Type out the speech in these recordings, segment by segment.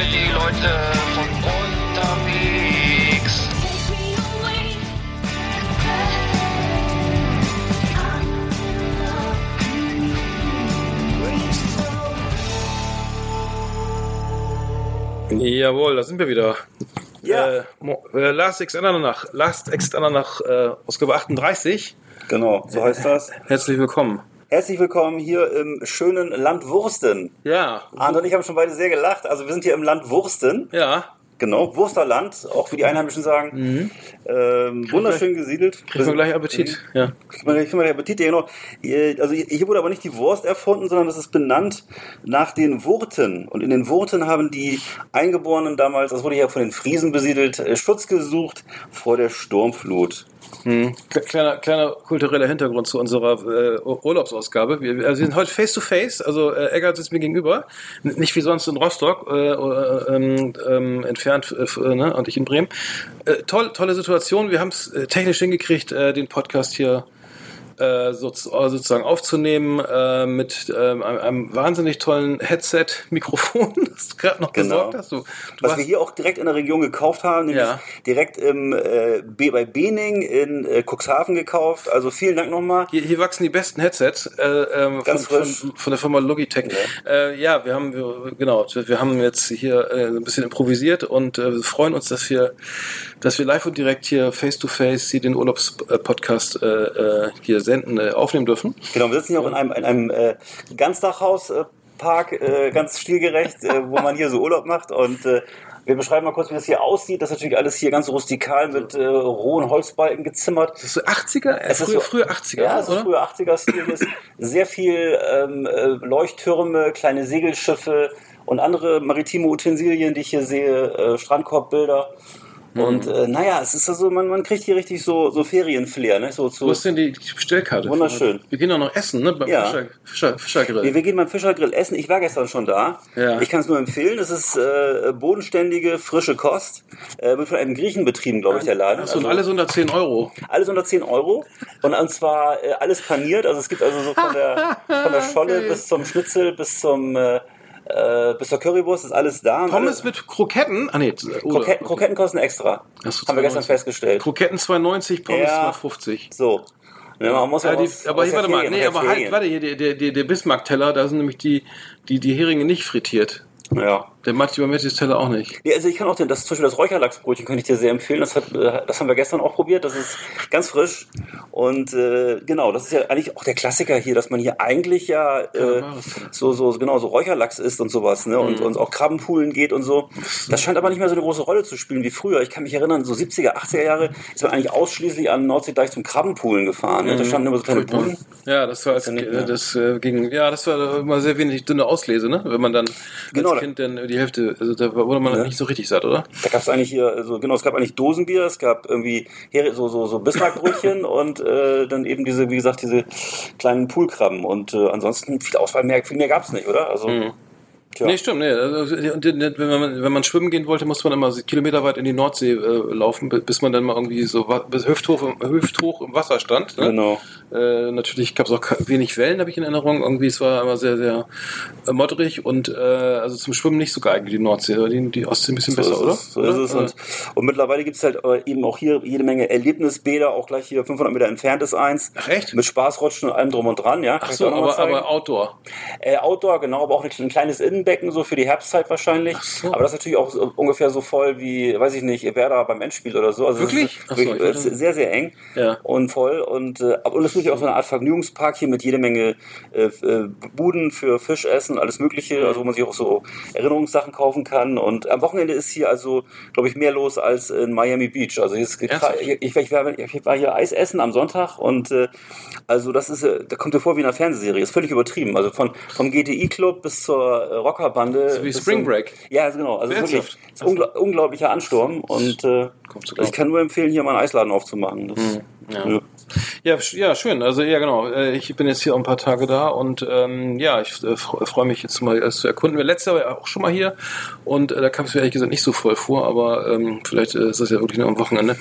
für die Leute von unterwegs. Jawohl, da sind wir wieder. Ja. Äh, äh, Last Exit Andernach, Last Exit Andernach, äh, Ausgabe 38. Genau, so heißt das. Herzlich willkommen. Herzlich willkommen hier im schönen Land Wursten. Ja, Arndt und ich haben schon beide sehr gelacht. Also wir sind hier im Land Wursten. ja. Genau, Wursterland, auch wie die Einheimischen sagen. Ähm, wunderschön gesiedelt. Kriegen wir gleich Appetit. Ja. Kriegt man, kriegt man gleich Appetit, ja, genau. Also hier wurde aber nicht die Wurst erfunden, sondern das ist benannt nach den Wurten. Und in den Wurten haben die Eingeborenen damals, das wurde ja von den Friesen besiedelt, äh, Schutz gesucht vor der Sturmflut. Hm. Kle- Kleiner, kleiner kultureller Hintergrund zu unserer äh, Ur- Urlaubsausgabe. Wir, wir sind heute face to face, also äh, Eggert sitzt mir gegenüber, nicht wie sonst in Rostock äh, äh, ähm, ähm, entfernt äh, äh, ne? und ich in Bremen. Äh, toll, tolle Situation. Wir haben es technisch hingekriegt, den Podcast hier äh, so, sozusagen aufzunehmen äh, mit ähm, einem, einem wahnsinnig tollen Headset-Mikrofon, das du gerade noch Genau. besorgt hast. Du, du Was warst- wir hier auch direkt in der Region gekauft haben, nämlich Ja. direkt im, äh, bei Bening in äh, Cuxhaven gekauft. Also vielen Dank nochmal. Hier, hier wachsen die besten Headsets äh, ähm, von, von, von der Firma Logitech. Ja, äh, ja wir haben wir, genau, wir haben jetzt hier äh, ein bisschen improvisiert und äh, freuen uns, dass wir, dass wir live und direkt hier face to face den Urlaubspodcast äh, äh, hier senden, äh, aufnehmen dürfen. Genau, wir sitzen hier auch in einem, in einem äh, Ganzdachhaus. Äh, äh, ganz stilgerecht, äh, wo man hier so Urlaub macht und äh, wir beschreiben mal kurz, wie das hier aussieht. Das ist natürlich alles hier ganz rustikal mit äh, rohen Holzbalken gezimmert. Das ist so 80er, äh, Es ist früher, so- früher 80er, Ja, es ist oder? früher 80er-Stil. Hier ist sehr viel ähm, äh, Leuchttürme, kleine Segelschiffe und andere maritime Utensilien, die ich hier sehe, äh, Strandkorbbilder. Mhm. Und äh, naja, es ist also, man, man kriegt hier richtig so, so Ferienflair, ne? So, zu, Wo ist denn die, Bestellkarte? Wunderschön. Wir gehen doch noch essen, ne? Beim Ja. Fischer, Fischer, Fischergrill. wir, wir gehen beim Fischergrill essen. Ich war gestern schon da. Ja. Ich kann es nur empfehlen. Es ist äh, bodenständige, frische Kost. Äh, wird von einem Griechen betrieben, glaube ich, der Laden. Achso, und Also- alles unter 10 Euro. Alles unter 10 Euro und, und zwar äh, alles paniert. Also es gibt also so von der, von der Scholle bis zum Schnitzel bis zum äh, äh, bis zur Currywurst ist alles da. Und Pommes mit Kroketten? Ah, nee. Oder, Kroketten, kosten extra. So, Haben wir gestern 2,90. festgestellt. Kroketten 2,90, Pommes Ja. 2,50. So. Ja, man muss ja die, aus, aber aus hier, warte mal, nee, aber halt, warte, hier, der, der, der, der Bismarck-Teller, da sind nämlich die, die, die Heringe nicht frittiert. Ja. Der Matti Bamettis Teller auch nicht. Ja, also ich kann auch den, das zum Beispiel das Räucherlachsbrötchen kann ich dir sehr empfehlen. Das, hat, äh, das haben wir gestern auch probiert. Das ist ganz frisch. Und äh, genau, das ist ja eigentlich auch der Klassiker hier, dass man hier eigentlich ja äh, so, so, genau, so Räucherlachs isst und sowas, ne? Mhm. Und, und auch Krabbenpoolen geht und so. Das scheint aber nicht mehr so eine große Rolle zu spielen wie früher. Ich kann mich erinnern, so 70er, 80er Jahre ist man eigentlich ausschließlich an Nordsee gleich zum Krabbenpoolen gefahren. Ne? Da standen immer so kleine Buden. Ja, das war als, mehr. das äh, ging, ja, das war immer sehr wenig dünne Auslese, ne? Wenn man dann Genau. als Kind dann die Hälfte, also da wurde man Ja. nicht so richtig satt, oder? Da gab es eigentlich hier, also genau, es gab eigentlich Dosenbier, es gab irgendwie so, so, so Bismarckbrötchen und äh, dann eben diese, wie gesagt, diese kleinen Poolkrabben. Und äh, ansonsten viel Auswahl mehr, viel mehr gab es nicht, oder? Also, tja. Nee, stimmt, nee. Wenn, man, wenn man schwimmen gehen wollte, musste man immer kilometerweit in die Nordsee äh, laufen, bi- bis man dann mal irgendwie so bis hüfthoch, im- hüfthoch im Wasser stand. Ne? Genau. Äh, natürlich gab es auch wenig Wellen, habe ich in Erinnerung. Irgendwie, es war immer sehr, sehr äh, modderig und äh, also zum Schwimmen nicht so geeignet, die Nordsee. Die, die Ostsee ein bisschen besser, so oder? ist es, so ist es. Und, und mittlerweile gibt es halt äh, eben auch hier jede Menge Erlebnisbäder, auch gleich hier 500 Meter entfernt ist eins. Ach, echt? Mit Spaßrutschen und allem drum und dran, ja. Kann Ach so, aber, aber Outdoor. Äh, Outdoor, genau, aber auch ein kleines Innenbad Tribünenbecken, so für die Herbstzeit wahrscheinlich. so. Aber das ist natürlich auch so, ungefähr so voll wie, weiß ich nicht, Werder beim Endspiel oder so. Also Wirklich? Ist so, wirklich, ist sehr, sehr eng Ja. und voll. Und, äh, und es ist wirklich auch so eine Art Vergnügungspark hier mit jede Menge äh, äh, Buden für Fischessen, alles Mögliche, also wo man sich auch so Erinnerungssachen kaufen kann. Und am Wochenende ist hier also, glaube ich, mehr los als in Miami Beach. Also hier ist, Ernsthaft? ich, ich, ich, war, hier Eis essen am Sonntag und äh, also das ist, äh, da kommt dir vor wie in einer Fernsehserie. Ist völlig übertrieben. Also von vom GTI-Club bis zur äh, Rockerbande. So wie Spring Break. Ja, also genau. Also wirklich Ernsthaft? ist ungl unglaublicher Ansturm und äh, ich kann nur empfehlen, hier mal einen Eisladen aufzumachen. Das, Mhm. Ja. ja. Ja, sch- ja, schön. Also ja, genau. Äh, Ich bin jetzt hier auch ein paar Tage da und ähm, ja, ich äh, fre- freue mich jetzt mal alles zu erkunden. Wir letztes Jahr war ja auch schon mal hier und äh, da kam es mir ehrlich gesagt nicht so voll vor, aber ähm, vielleicht äh, ist das ja wirklich nur am Wochenende.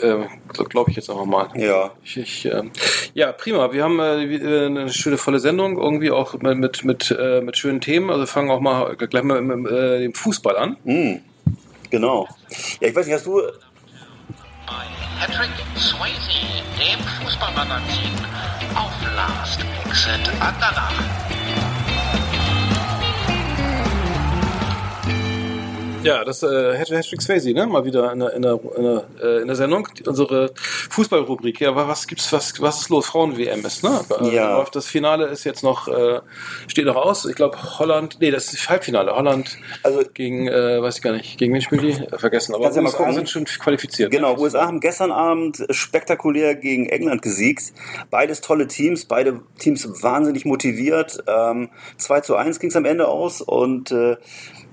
Ähm, Glaube ich jetzt einfach mal. Ja. Ich, ich, ähm, ja, prima. Wir haben äh, äh, eine schöne volle Sendung, irgendwie auch mit mit mit, äh, mit schönen Themen. Also fangen auch mal gleich mal mit, mit äh, dem Fußball an. Mhm. Genau. Ja, ich weiß nicht, hast du Patrick Swayze, dem Fußballmagazin auf Last Exit Andernach. Ja, das äh, Hattrick Swayze, ne? Mal wieder in der, in der, in der, äh, in der Sendung. Unsere Fußballrubrik. Ja, aber was gibt's, was, was ist los? Frauen-WM ist, ne? Äh, Ja. läuft Das Finale ist jetzt noch, äh, steht noch aus. Ich glaube, Holland, nee, das ist das Halbfinale. Holland Also- gegen, äh, weiß ich gar nicht, gegen wen spielen die? Äh, Vergessen. Aber Kannst ja mal USA gucken. sind schon qualifiziert. Genau, ne? USA haben gestern Abend spektakulär gegen England gesiegt. Beides tolle Teams, beide Teams wahnsinnig motiviert. Ähm, 2 zu 1 ging es am Ende aus und äh,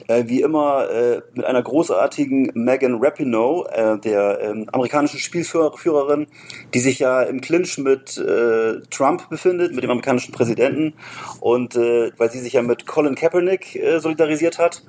äh, wie immer äh, mit einer großartigen Megan Rapinoe, äh, der ähm, amerikanischen Spielführerin, die sich ja im Clinch mit äh, Trump befindet, mit dem amerikanischen Präsidenten und äh, weil sie sich ja mit Colin Kaepernick äh, solidarisiert hat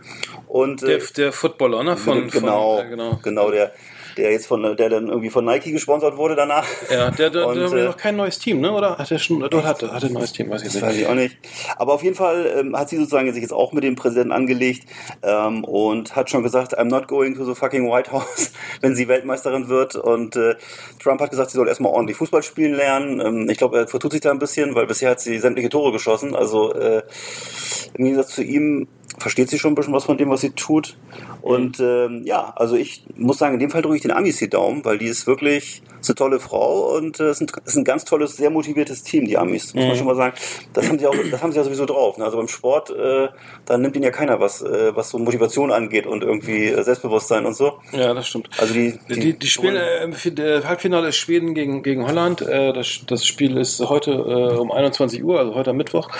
und Der, der Footballer, ne? Von, genau, von, genau. genau, der, der jetzt von, der dann irgendwie von Nike gesponsert wurde danach. Ja, der, der, Und, der hat äh, noch kein neues Team, ne? Oder hat er schon, dort hat, hat ein neues Team, weiß ich nicht. weiß ich auch nicht. Aber auf jeden Fall ähm, hat sie sozusagen sich jetzt auch mit dem Präsidenten angelegt ähm, und hat schon gesagt, I'm not going to the fucking White House, wenn sie Weltmeisterin wird. Und äh, Trump hat gesagt, sie soll erstmal ordentlich Fußball spielen lernen. Ähm, ich glaube, er vertut sich da ein bisschen, weil bisher hat sie sämtliche Tore geschossen. Also äh, im Gegensatz zu ihm versteht sie schon ein bisschen was von dem, was sie tut. Und ähm, ja, also ich muss sagen, in dem Fall drücke ich den Amis die Daumen, weil die ist wirklich ist eine tolle Frau und äh, ist, ein, ist ein ganz tolles, sehr motiviertes Team, die Amis, muss man schon mal sagen. Das haben sie auch, das haben sie ja sowieso drauf. Ne? Also beim Sport, äh, da nimmt ihnen ja keiner was, äh, was so Motivation angeht und irgendwie äh, Selbstbewusstsein und so. Ja, das stimmt. Also die, Die, die im Fi- äh, Halbfinale ist Schweden gegen, gegen Holland. Äh, das, das Spiel ist heute äh, um 21 Uhr, also heute am Mittwoch.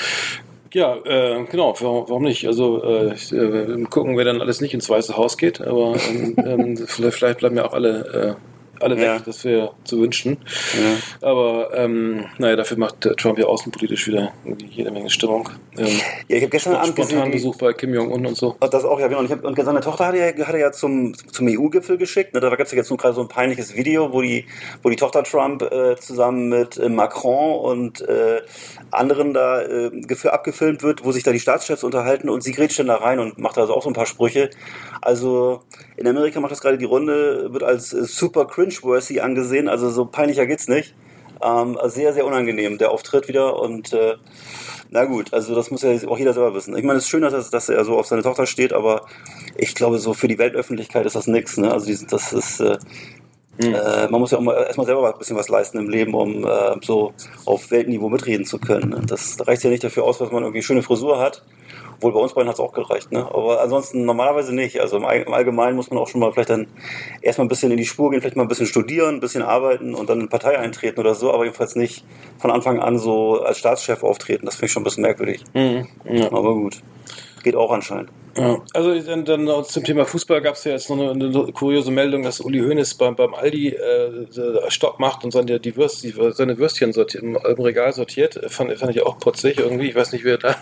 Ja, äh, genau, warum, warum nicht? Also äh, äh, gucken, wer dann alles nicht ins Weiße Haus geht, aber ähm, ähm, vielleicht, bleiben ja auch alle, alle weg, Ja. das wäre zu wünschen. Ja. Aber ähm, naja, dafür macht äh, Trump ja außenpolitisch wieder jede Menge Stimmung. Ähm, Ja, ich habe gestern Abend gesehen, spontan die- Besuch bei Kim Jong-un und so. Und das auch, ja genau. Und, ich hab, und seine Tochter hat er, hat er ja zum, zum EU-Gipfel geschickt. Ne? Da gab es ja jetzt so, gerade so ein peinliches Video, wo die, wo die Tochter Trump äh, zusammen mit äh, Macron und äh, anderen da äh, gef- abgefilmt wird, wo sich da die Staatschefs unterhalten und sie grätscht dann da rein und macht also auch so ein paar Sprüche. Also in Amerika macht das gerade die Runde, wird als super cringe-worthy angesehen. Also so peinlicher geht's nicht. Ähm, sehr, sehr unangenehm, der Auftritt wieder. Und äh, na gut, also das muss ja auch jeder selber wissen. Ich meine, es ist schön, dass er, dass er so auf seine Tochter steht, aber ich glaube, so für die Weltöffentlichkeit ist das nix. Ne? Also die, das ist, äh, äh, man muss ja auch mal erstmal selber ein bisschen was leisten im Leben, um äh, so auf Weltniveau mitreden zu können. Ne? Das reicht ja nicht dafür aus, dass man irgendwie schöne Frisur hat. Obwohl bei uns beiden hat es auch gereicht. Ne? Aber ansonsten normalerweise nicht. Also im, All- im Allgemeinen muss man auch schon mal vielleicht dann erstmal ein bisschen in die Spur gehen, vielleicht mal ein bisschen studieren, ein bisschen arbeiten und dann in Partei eintreten oder so, aber jedenfalls nicht von Anfang an so als Staatschef auftreten. Das finde ich schon ein bisschen merkwürdig. Mhm. Ja. Aber gut. Geht auch anscheinend. Ja, also dann, dann zum Thema Fußball gab es ja jetzt noch eine, eine kuriose Meldung, dass Uli Hoeneß beim, beim Aldi äh, Stopp macht und seine, die Würst, die, seine Würstchen sortiert, im, im Regal sortiert. Fand, fand ich auch putzig irgendwie. Ich weiß nicht, wer da,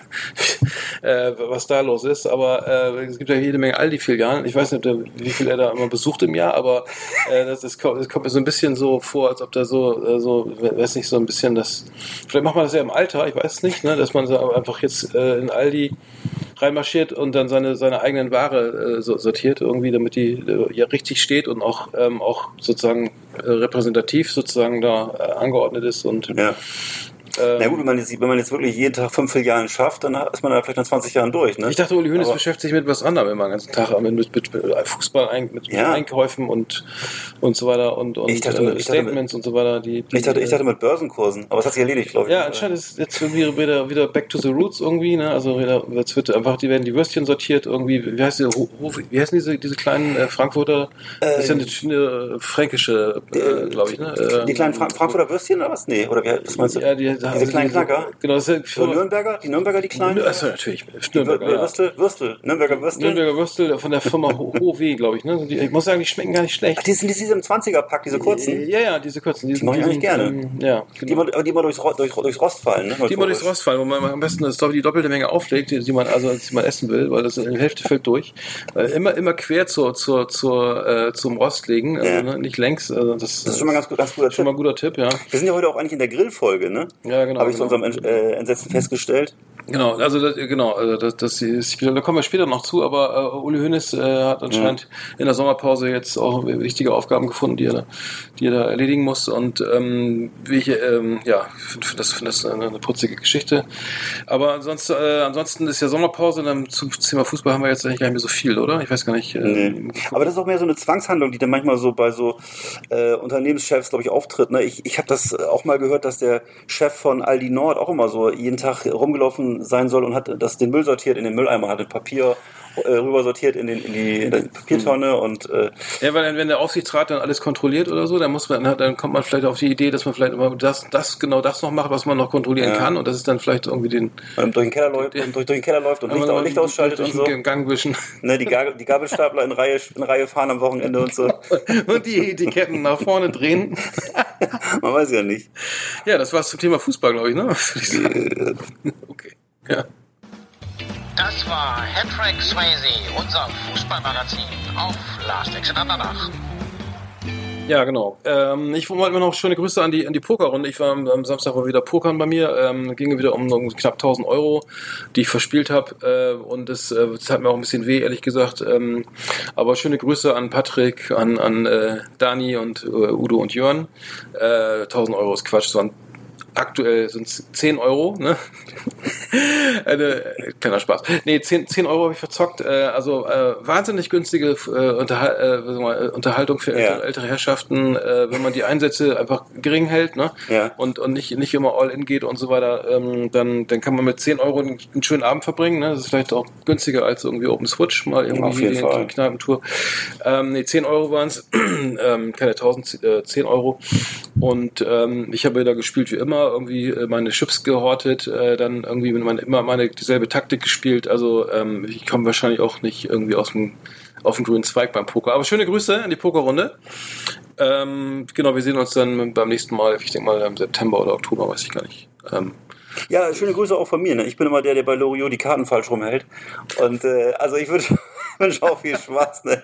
äh, was da los ist, aber äh, es gibt ja jede Menge Aldi-Filialen. Ich weiß nicht, wie viel er da immer besucht im Jahr, aber äh, das, kommt, das kommt mir so ein bisschen so vor, als ob da so, äh, so weiß nicht, so ein bisschen das. Vielleicht macht man das ja im Alter, ich weiß es nicht, ne, dass man so einfach jetzt äh, in Aldi reinmarschiert und dann seine, seine eigenen Ware äh, so- sortiert, irgendwie, damit die äh, ja richtig steht und auch, ähm, auch sozusagen äh, repräsentativ sozusagen da äh, angeordnet ist und Ja. Ähm, Na gut, wenn man, jetzt, wenn man jetzt wirklich jeden Tag fünf Filialen schafft, dann ist man da vielleicht nach 20 Jahren durch. Ne? Ich dachte, Uli Hoeneß beschäftigt sich mit was anderem immer den ganzen Tag, mit, mit, mit, mit Fußball, mit, Ja. Einkäufen und, und so weiter und, und Ich dachte, äh, Statements und so weiter. Die, die, Ich dachte, ich dachte mit Börsenkursen, aber es hat sich erledigt, glaube ich. ja, anscheinend ist jetzt wieder, wieder, wieder back to the roots irgendwie, ne? Also wieder, jetzt wird einfach, die werden die Würstchen sortiert irgendwie. Wie heißt die, wie heißen diese, diese kleinen äh, Frankfurter? Das ist ja eine, eine fränkische, äh, glaube ich, ne? Äh, Die kleinen Frank Frankfurter Würstchen oder was? Nee, oder wie, was meinst du? ja, die, Diese kleinen Knacker? Genau, das ist ja Nürnberger? Die Nürnberger, die kleinen? Achso, natürlich. Die Nürnberger, ja. Würstel, Würstel, Nürnberger Würstel. Nürnberger Würstel von der Firma Ho- Hohe, glaube ich. Ne? Die, ich muss sagen, die schmecken gar nicht schlecht. Ach, die sind die sind im 20er-Pack, diese kurzen. Ja, ja, diese kurzen. Die, mag ich eigentlich gerne. Ähm, ja, Die genau. immer, aber die immer durchs, durch, durchs Rost fallen, ne? Die immer durchs Rost fallen, wo man am besten das, die doppelte Menge auflegt, die, die man also die man essen will, weil das in der Hälfte fällt durch. Äh, immer immer quer zur zur zur äh, zum Rost legen, also, Ja. ne, nicht längs. Also das, Das ist schon mal ganz, gut- ganz guter schon mal Tipp. ein guter Tipp, ja. Wir sind ja heute auch eigentlich in der Grillfolge, ne? Ja, genau, Habe ich zu genau. unserem äh, Entsetzen festgestellt. Genau, also das, genau, also das, das ist, da kommen wir später noch zu, aber äh, Uli Hoeneß äh, hat anscheinend in der Sommerpause jetzt auch wichtige Aufgaben gefunden, die er, da- die er da erledigen muss und ähm, ich, ähm, ja, finde find das, find das eine, eine putzige Geschichte. Aber ansonsten, äh, ansonsten ist ja Sommerpause, dann zum Thema Fußball haben wir jetzt eigentlich gar nicht mehr so viel, oder? Ich weiß gar nicht. Äh, Nee. Aber das ist auch mehr so eine Zwangshandlung, die dann manchmal so bei so äh, Unternehmenschefs, glaube ich, auftritt. Ne? Ich, ich habe das auch mal gehört, dass der Chef von Aldi Nord auch immer so jeden Tag rumgelaufen sein soll und hat das den Müll sortiert in den Mülleimer, hat den Papier rüber sortiert in, den, in, die, in die Papiertonne und äh, Ja, weil dann, wenn der Aufsichtsrat dann alles kontrolliert oder so, dann muss man, dann kommt man vielleicht auf die Idee, dass man vielleicht immer das, das, genau das noch macht, was man noch kontrollieren Ja. kann und das ist dann vielleicht irgendwie den, ähm, durch, den Keller läuft, und durch, durch den Keller läuft und Licht, Aber Licht ausschaltet durch und so. den Gang wischen. Ne, die, Gabel, die Gabelstapler in Reihe, in Reihe fahren am Wochenende und so. und die Etiketten nach vorne drehen. Man weiß ja nicht. Ja, das war's zum Thema Fußball, glaube ich, ne? Sagen. Okay. Ja. Das war Hattrick Swayze, unser Fußballmagazin auf Last Exit Andernach. Ja, genau. Ähm, ich wollte mir noch schöne Grüße an die, an die Pokerrunde. Ich war am, am Samstag war wieder Pokern bei mir. Ähm, ging wieder um, knapp 1000 Euro, die ich verspielt habe. Äh, und das, äh, das hat mir auch ein bisschen weh, ehrlich gesagt. Ähm, aber schöne Grüße an Patrick, an, an äh, Dani und äh, Udo und Jörn. Äh, 1000 Euro ist Quatsch. Es waren aktuell sind es 10 Euro, ne? Eine, kleiner Spaß. Nee, 10, 10 Euro habe ich verzockt. Äh, also äh, wahnsinnig günstige äh, Unterhal äh, äh, Unterhaltung für Ja. ältere, ältere Herrschaften, äh, wenn man die Einsätze einfach gering hält, ne? Ja. Und, und nicht, nicht immer all in geht und so weiter, ähm, dann, dann kann man mit 10 Euro einen, einen schönen Abend verbringen. Ne? Das ist vielleicht auch günstiger als irgendwie Open Switch, mal irgendwie die, Kneipentour. Ähm, nee, 10 Euro waren es, ähm, keine 1000, äh, 10 Euro. Und ähm, ich habe wieder gespielt wie immer, irgendwie äh, meine Chips gehortet, äh, dann irgendwie meine, immer meine dieselbe Taktik gespielt. Also ähm, ich komme wahrscheinlich auch nicht irgendwie aus dem auf dem grünen Zweig beim Poker. Aber schöne Grüße an die Pokerrunde. Ähm, genau, wir sehen uns dann beim nächsten Mal, ich denke mal im September oder Oktober, weiß ich gar nicht. Ähm, Ja, schöne Grüße auch von mir. Ne? Ich bin immer der, der bei Loriot die Karten falsch rumhält. Und äh, also ich würde wünsche auch viel Spaß. Ne?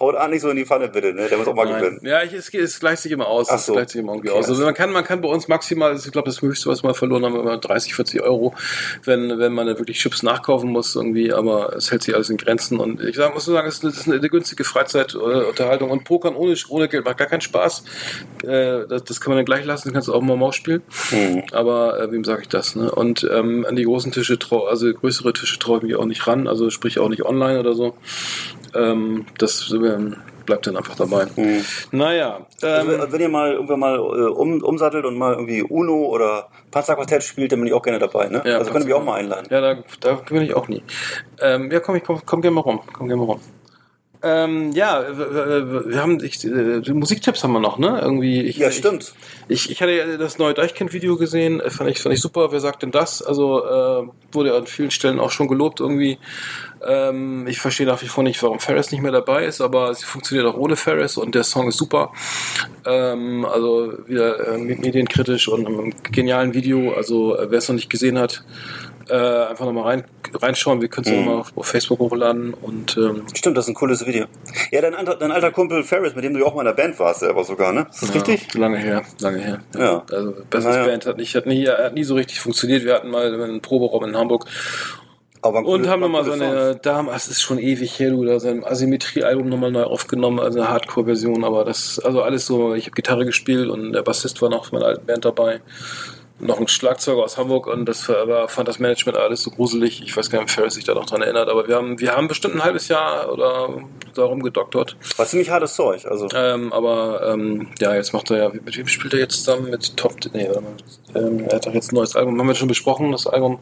Haut an nicht so in die Pfanne, bitte. Ne? Der muss auch mal Nein. gewinnen. Ja, ich, es, es gleicht sich immer aus. Ach Es so. gleicht sich immer irgendwie Okay, aus. Also man kann, man kann bei uns maximal, ich glaube, das höchste, was wir mal verloren haben, immer 30, 40 Euro, wenn, wenn man dann wirklich Chips nachkaufen muss irgendwie, aber es hält sich alles in Grenzen und ich sag, muss nur sagen, es ist eine, eine günstige Freizeitunterhaltung und Pokern ohne, ohne Geld macht gar keinen Spaß. Äh, das, das kann man dann gleich lassen, kannst du auch mal Maus spielen. Mhm. Aber äh, wem sage ich das? Ne? Und ähm, an die großen Tische, also größere Tische traue ich mich auch nicht ran, also sprich auch nicht online oder so. Ähm, das ähm, bleibt dann einfach dabei. Mhm. Naja, Also, ähm, wenn ihr mal irgendwann mal äh, um, umsattelt und mal irgendwie Uno oder Panzerquartett spielt, dann bin ich auch gerne dabei. Ne? Ja, also könnt ihr mich auch mal einladen. ja, da, da bin ich auch nie. Ähm, ja, komm, ich komm, komm gerne mal rum. Komm gerne mal rum. Ähm, ja, wir, haben ich, äh, Musiktipps haben wir noch, ne? Irgendwie. Ich, Ja, stimmt. Ich, ich hatte ja das neue Deichkind-Video gesehen, äh, fand ich, fand ich super. Wer sagt denn das? Also äh, wurde an vielen Stellen auch schon gelobt irgendwie. Ähm, ich verstehe nach wie vor nicht, warum Ferris nicht mehr dabei ist, aber sie funktioniert auch ohne Ferris und der Song ist super. Ähm, also wieder äh, medienkritisch und einem genialen Video. Also äh, wer es noch nicht gesehen hat, äh, einfach nochmal rein, reinschauen. Wir können es Mhm. nochmal auf, auf Facebook hochladen und ähm, Stimmt, das ist ein cooles Video. Ja, dein, alter- dein alter Kumpel Ferris, mit dem du ja auch mal in der Band warst, selber sogar, ne? Ist das richtig? Ja, lange her, lange her. Ja. Also Bestes Naja. Band hat nicht, hat nie, hat nie so richtig funktioniert. Wir hatten mal einen Proberaum in Hamburg Aber und haben nochmal Songs. Dame, es ist schon ewig her, du, da sein Asymmetrie-Album nochmal neu aufgenommen, also eine Hardcore-Version, aber das, also alles so, ich habe Gitarre gespielt und der Bassist war noch von meiner alten Band dabei. Noch ein Schlagzeuger aus Hamburg und das war, fand das Management alles so gruselig. Ich weiß gar nicht, ob Ferris sich da noch dran erinnert, aber wir haben, wir haben bestimmt ein halbes Jahr oder darum gedoktert. War ziemlich hartes Zeug. Also, Ähm, aber ähm, ja, jetzt macht er ja, mit wem spielt er jetzt zusammen? Mit Top, nee, warte mal. Ähm, er hat doch jetzt ein neues Album, haben wir schon besprochen, das Album.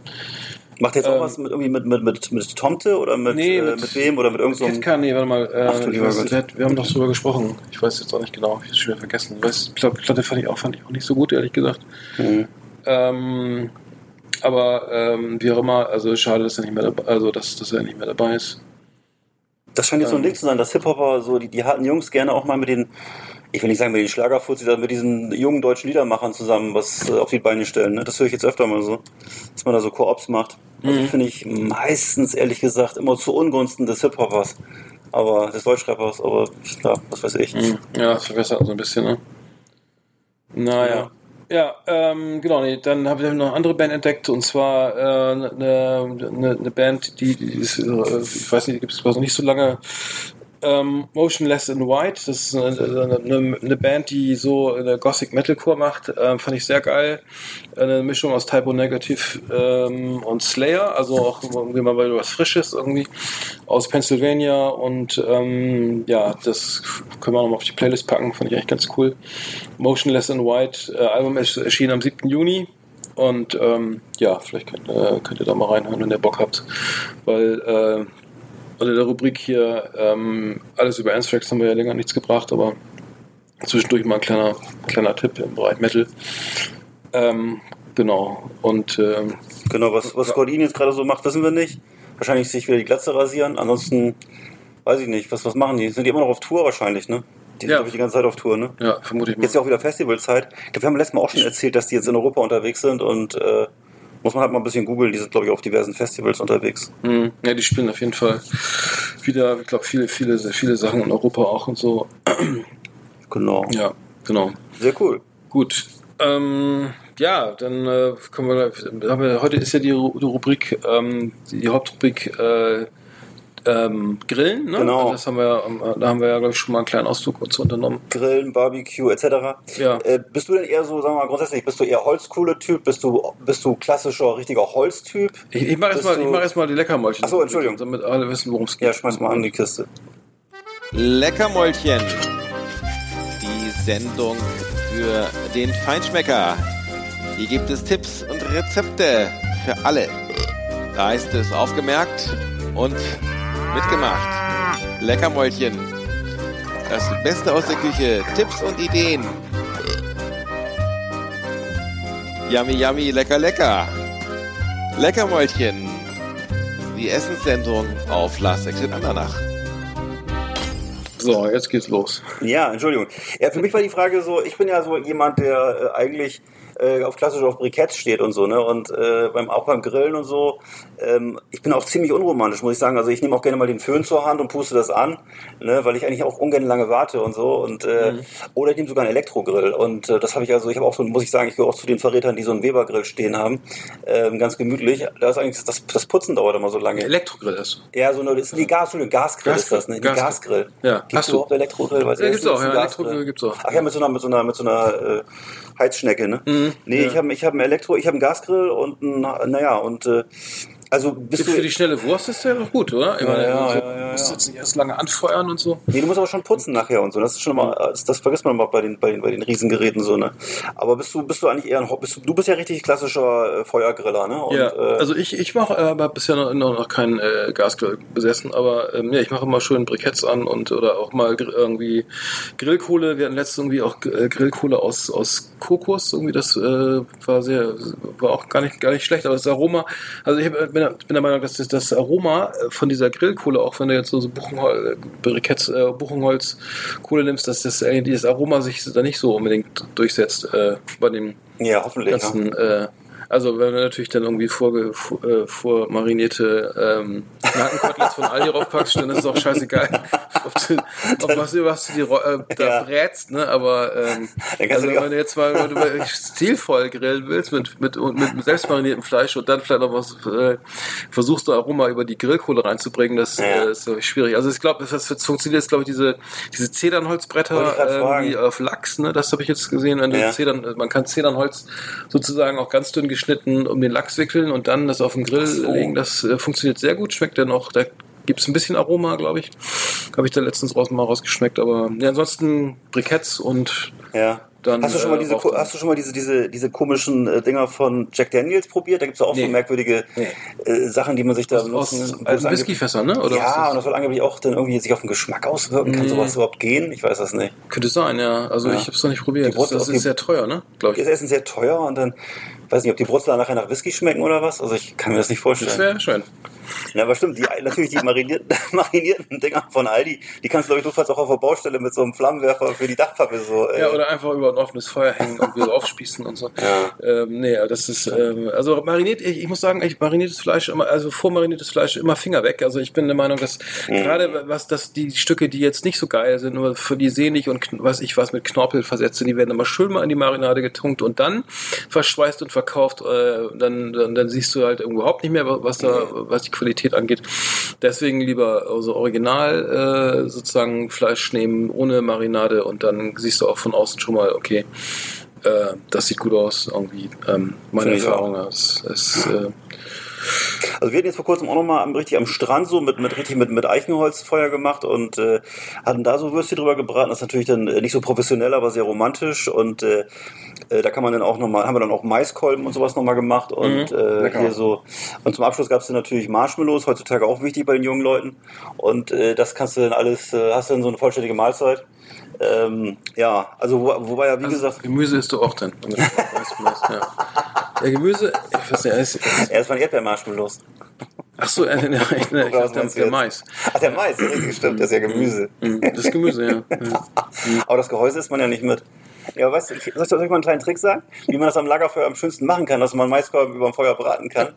macht er jetzt auch ähm, was mit, irgendwie mit, mit, mit, mit Tomte oder mit, Nee, äh, mit- wem oder mit irgendeinem. So Ketka, nee, warte mal. Äh, Ach du weiß, Gott. wir haben doch drüber gesprochen. Ich weiß jetzt auch nicht genau, ich hab's schon wieder vergessen. Ich weiß, Platte fand ich auch, fand ich auch nicht so gut, ehrlich gesagt. Mhm. Ähm, aber ähm, wie auch immer, also schade, dass er nicht mehr dabei, also dass, dass er nicht mehr dabei ist. Das scheint jetzt so ein. Ding zu sein, dass Hip-Hopper, so die, die harten Jungs gerne auch mal mit den, ich will nicht sagen mit den Schlagerfuzis, sondern mit diesen jungen deutschen Liedermachern zusammen was äh, auf die Beine stellen. Ne? Das höre ich jetzt öfter mal so, dass man da so Koops macht. Also Mhm. finde ich meistens, ehrlich gesagt, immer zu Ungunsten des Hip-Hoppers. Aber des Deutschrappers, aber ja, was weiß ich. Mhm. Ja, das verbessert so ein bisschen, ne? Naja. Ja, ähm, genau, nee, dann habe ich noch eine andere Band entdeckt und zwar äh, eine, eine, eine Band, die, die ist, äh, ich weiß nicht, die gibt es noch nicht so lange. Ähm, Motionless in White, das ist eine, eine, eine Band, die so eine Gothic Metalcore macht, ähm, fand ich sehr geil. Eine Mischung aus Typo Negative ähm, und Slayer, also auch irgendwie mal was Frisches irgendwie aus Pennsylvania und ähm, ja, das können wir nochmal auf die Playlist packen, fand ich eigentlich ganz cool. Motionless in White, äh, Album ersch- erschien am 7. Juni und ähm, ja, vielleicht könnt, äh, könnt ihr da mal reinhören, wenn ihr Bock habt, weil äh, unter der Rubrik hier ähm, alles über Anthrax haben wir ja länger nichts gebracht, aber zwischendurch mal ein kleiner, kleiner Tipp im Bereich Metal. Ähm, genau. Und ähm, Genau, was, was Gordin jetzt gerade so macht, wissen wir nicht. Wahrscheinlich sich wieder die Glatze rasieren. Ansonsten, weiß ich nicht, was, was machen die? Sind die immer noch auf Tour wahrscheinlich, ne? Die sind, Ja. glaube ich, die ganze Zeit auf Tour, ne? ja, vermute ich mal. Jetzt ist ja auch wieder Festivalzeit. Ich glaube, wir haben letztes Mal auch schon erzählt, dass die jetzt in Europa unterwegs sind und äh, muss man halt mal ein bisschen googeln. Die sind, glaube ich, auf diversen Festivals unterwegs. Mhm. Ja, die spielen auf jeden Fall wieder, ich glaube, viele, viele, sehr viele Sachen in Europa auch und so. Genau. Ja, genau. Sehr cool. Gut. Ähm, ja, dann äh, kommen wir. Heute ist ja die Rubrik, ähm, die Hauptrubrik äh, ähm, Grillen. Ne? Genau. Also Das haben wir, ähm, da haben wir ja, glaube ich, schon mal einen kleinen Ausflug uns unternommen. Grillen, Barbecue etc. Ja. Äh, bist du denn eher so, sagen wir mal grundsätzlich, bist du eher Holzkohle-Typ? Bist du, bist du klassischer, richtiger Holztyp? Ich, ich mache erstmal du- mach erst mal die Leckermäulchen. Ach so, Entschuldigung. Damit alle wissen, worum es geht. Ja, schmeiß mal an die Kiste. Leckermäulchen. Die Sendung für den Feinschmecker. Hier gibt es Tipps und Rezepte für alle. Da ist es aufgemerkt und mitgemacht. Leckermäulchen. Das Beste aus der Küche. Tipps und Ideen. Yummy, yummy, lecker, lecker. Leckermäulchen. Die Essenssendung auf Last Exit Andernach. So, jetzt geht's los. Ja, Entschuldigung. Ja, für mich war die Frage so, ich bin ja so jemand, der äh, eigentlich äh, auf klassisch auf Briketts steht und so, ne? Und äh, beim, auch beim Grillen und so, ähm, ich bin auch ziemlich unromantisch, muss ich sagen. Also ich nehme auch gerne mal den Föhn zur Hand und puste das an, ne? weil ich eigentlich auch ungern lange warte und so. Und äh, oder ich nehme sogar einen Elektrogrill. Und äh, das habe ich also, ich habe auch so, muss ich sagen, ich gehöre auch zu den Verrätern, die so einen Webergrill stehen haben. Ähm, ganz gemütlich. Da ist eigentlich das, das Putzen dauert immer so lange. Elektrogrill hast du. Ja, so eine, das ist die Gas, Gasgrill Gas- ist das, ne? Die Gasgrill. Gasgrill. Ja. Gibt's Hast du? überhaupt Elektrogrill? Weiß Ja, gibt's auch, Ist ja. Elektrogrill gibt's auch. Ach ja, mit so einer, mit so einer, mit so einer äh, Heizschnecke, ne? Mhm, nee, ja. ich habe ich hab einen Elektro, ich habe einen Gasgrill und ein, naja, und äh, also bist du. Für die schnelle Wurst ist der doch gut, oder? Ich meine, ja, so, ja, ja, musst ja. jetzt nicht erst lange anfeuern und so. Nee, du musst aber schon putzen nachher und so. Das ist schon mal, das, das vergisst man mal bei den, bei den, bei den Riesengeräten so, ne? Aber bist du, bist du eigentlich eher ein? Bist du, du bist ja richtig klassischer äh, Feuergriller, ne? Und, ja, äh, also ich, ich mache äh, aber bisher noch, noch noch keinen äh, Gasgrill besessen, aber ähm, ja, ich mache immer schön Briketts an und oder auch mal irgendwie Grillkohle. Wir hatten letztens irgendwie auch äh, Grillkohle aus, aus Kokos, irgendwie das war sehr, war auch gar nicht, gar nicht schlecht, aber das Aroma, also ich hab, bin, bin der Meinung, dass das, das Aroma äh, von dieser Grillkohle, auch wenn du jetzt so, so Buchenhol Briketts, äh, Buchenholzkohle nimmst, dass das, äh, dieses Aroma sich da nicht so unbedingt durchsetzt äh, bei dem ja, hoffentlich. Ne? ganzen, äh, also wenn du natürlich dann irgendwie vorge, vor, äh, vormarinierte ähm, Nackenkoteletts von Aldi raufpackst, dann ist es auch scheißegal, ob du, ob was, du- was du die, äh, da Ja. brätst, ne? Aber ähm, also wenn du jetzt mal wenn du stilvoll grillen willst mit, mit, mit, mit selbstmariniertem Fleisch und dann vielleicht noch was äh, versuchst du Aroma über die Grillkohle reinzubringen, das Ja. äh, ist schwierig. Also ich glaube, das funktioniert jetzt, glaube ich, diese, diese Zedernholzbretter irgendwie auf Lachs, ne? Das habe ich jetzt gesehen, wenn du Ja. Zedern, man kann Zedernholz sozusagen auch ganz dünn geschnitten um den Lachs wickeln und dann das auf den Grill so. legen. Das äh, funktioniert sehr gut, schmeckt dann auch, da gibt es ein bisschen Aroma, glaube ich. Habe ich da letztens raus, mal rausgeschmeckt, aber ja, ansonsten Briketts und Ja. Dann, hast du schon mal äh, diese, er. hast du schon mal diese, diese, diese komischen äh, Dinger von Jack Daniels probiert? Da gibt es auch Nee. so merkwürdige Nee. äh, Sachen, die man sich da aus, benutzen aus ange- Whiskyfässern, ne? Oder ja, ist und das? das soll angeblich auch dann irgendwie sich auf den Geschmack auswirken. Kann Nee. sowas überhaupt gehen? Ich weiß das nicht. Könnte sein, ja. Also Ja. ich habe es noch nicht probiert. Die Das, Brust das auf ist sehr teuer, ne? Glaube Das ich. Essen sehr teuer und dann weiß nicht, ob die Brutzeln nachher nach Whisky schmecken oder was. Also ich kann mir das nicht Das vorstellen. wäre schön. Ja, aber stimmt, die, natürlich die marinierten, marinierten Dinger von Aldi, die kannst du, glaube ich, notfalls auch auf der Baustelle mit so einem Flammenwerfer für die Dachpappe so. Äh, Ja, oder einfach über ein offenes Feuer hängen und wieder aufspießen und so. Ja. Ähm, nee, das ist, ähm, also mariniert, ich, ich muss sagen, ich mariniertes Fleisch immer, also vormariniertes Fleisch immer Finger weg. Also ich bin der Meinung, dass Mhm. gerade was das, die Stücke, die jetzt nicht so geil sind, nur für die sehnig und weiß ich was mit Knorpel versetzt sind, die werden immer schön mal in die Marinade getunkt und dann verschweißt und verkauft, äh, dann, dann, dann siehst du halt überhaupt nicht mehr, was da, was die Qualität angeht. Deswegen lieber also original äh, sozusagen Fleisch nehmen ohne Marinade und dann siehst du auch von außen schon mal, okay, äh, das sieht gut aus, irgendwie. Ähm, meine Erfahrung ist, ist äh, Also wir hatten jetzt vor kurzem auch nochmal am, richtig am Strand so mit, mit richtig mit, mit Eichenholz Feuer gemacht und äh, hatten da so Würstchen drüber gebraten. Das ist natürlich dann äh, nicht so professionell, aber sehr romantisch und äh, äh, da kann man dann auch nochmal, haben wir dann auch Maiskolben und sowas nochmal gemacht und Mhm, äh, hier so und zum Abschluss gab es dann natürlich Marshmallows, heutzutage auch wichtig bei den jungen Leuten und äh, das kannst du dann alles, äh, hast du dann so eine vollständige Mahlzeit. Ähm, ja, also wo, wobei ja wie also gesagt, Gemüse isst du auch dann. du ja. ja, Gemüse, ich weiß nicht, ist, ja, das waren Erdbeermarshmallows. ach so, äh, ne, ich, ne, ich dachte, der? Mais. Ach, der Mais, ja, richtig, stimmt, das ist ja Gemüse. Mhm, Das Gemüse, ja. ja. Aber das Gehäuse ist man ja nicht mit. Ja, weißt du, soll ich ich mal einen kleinen Trick sagen? Wie man das am Lagerfeuer am schönsten machen kann, dass man Maiskolben über dem Feuer braten kann.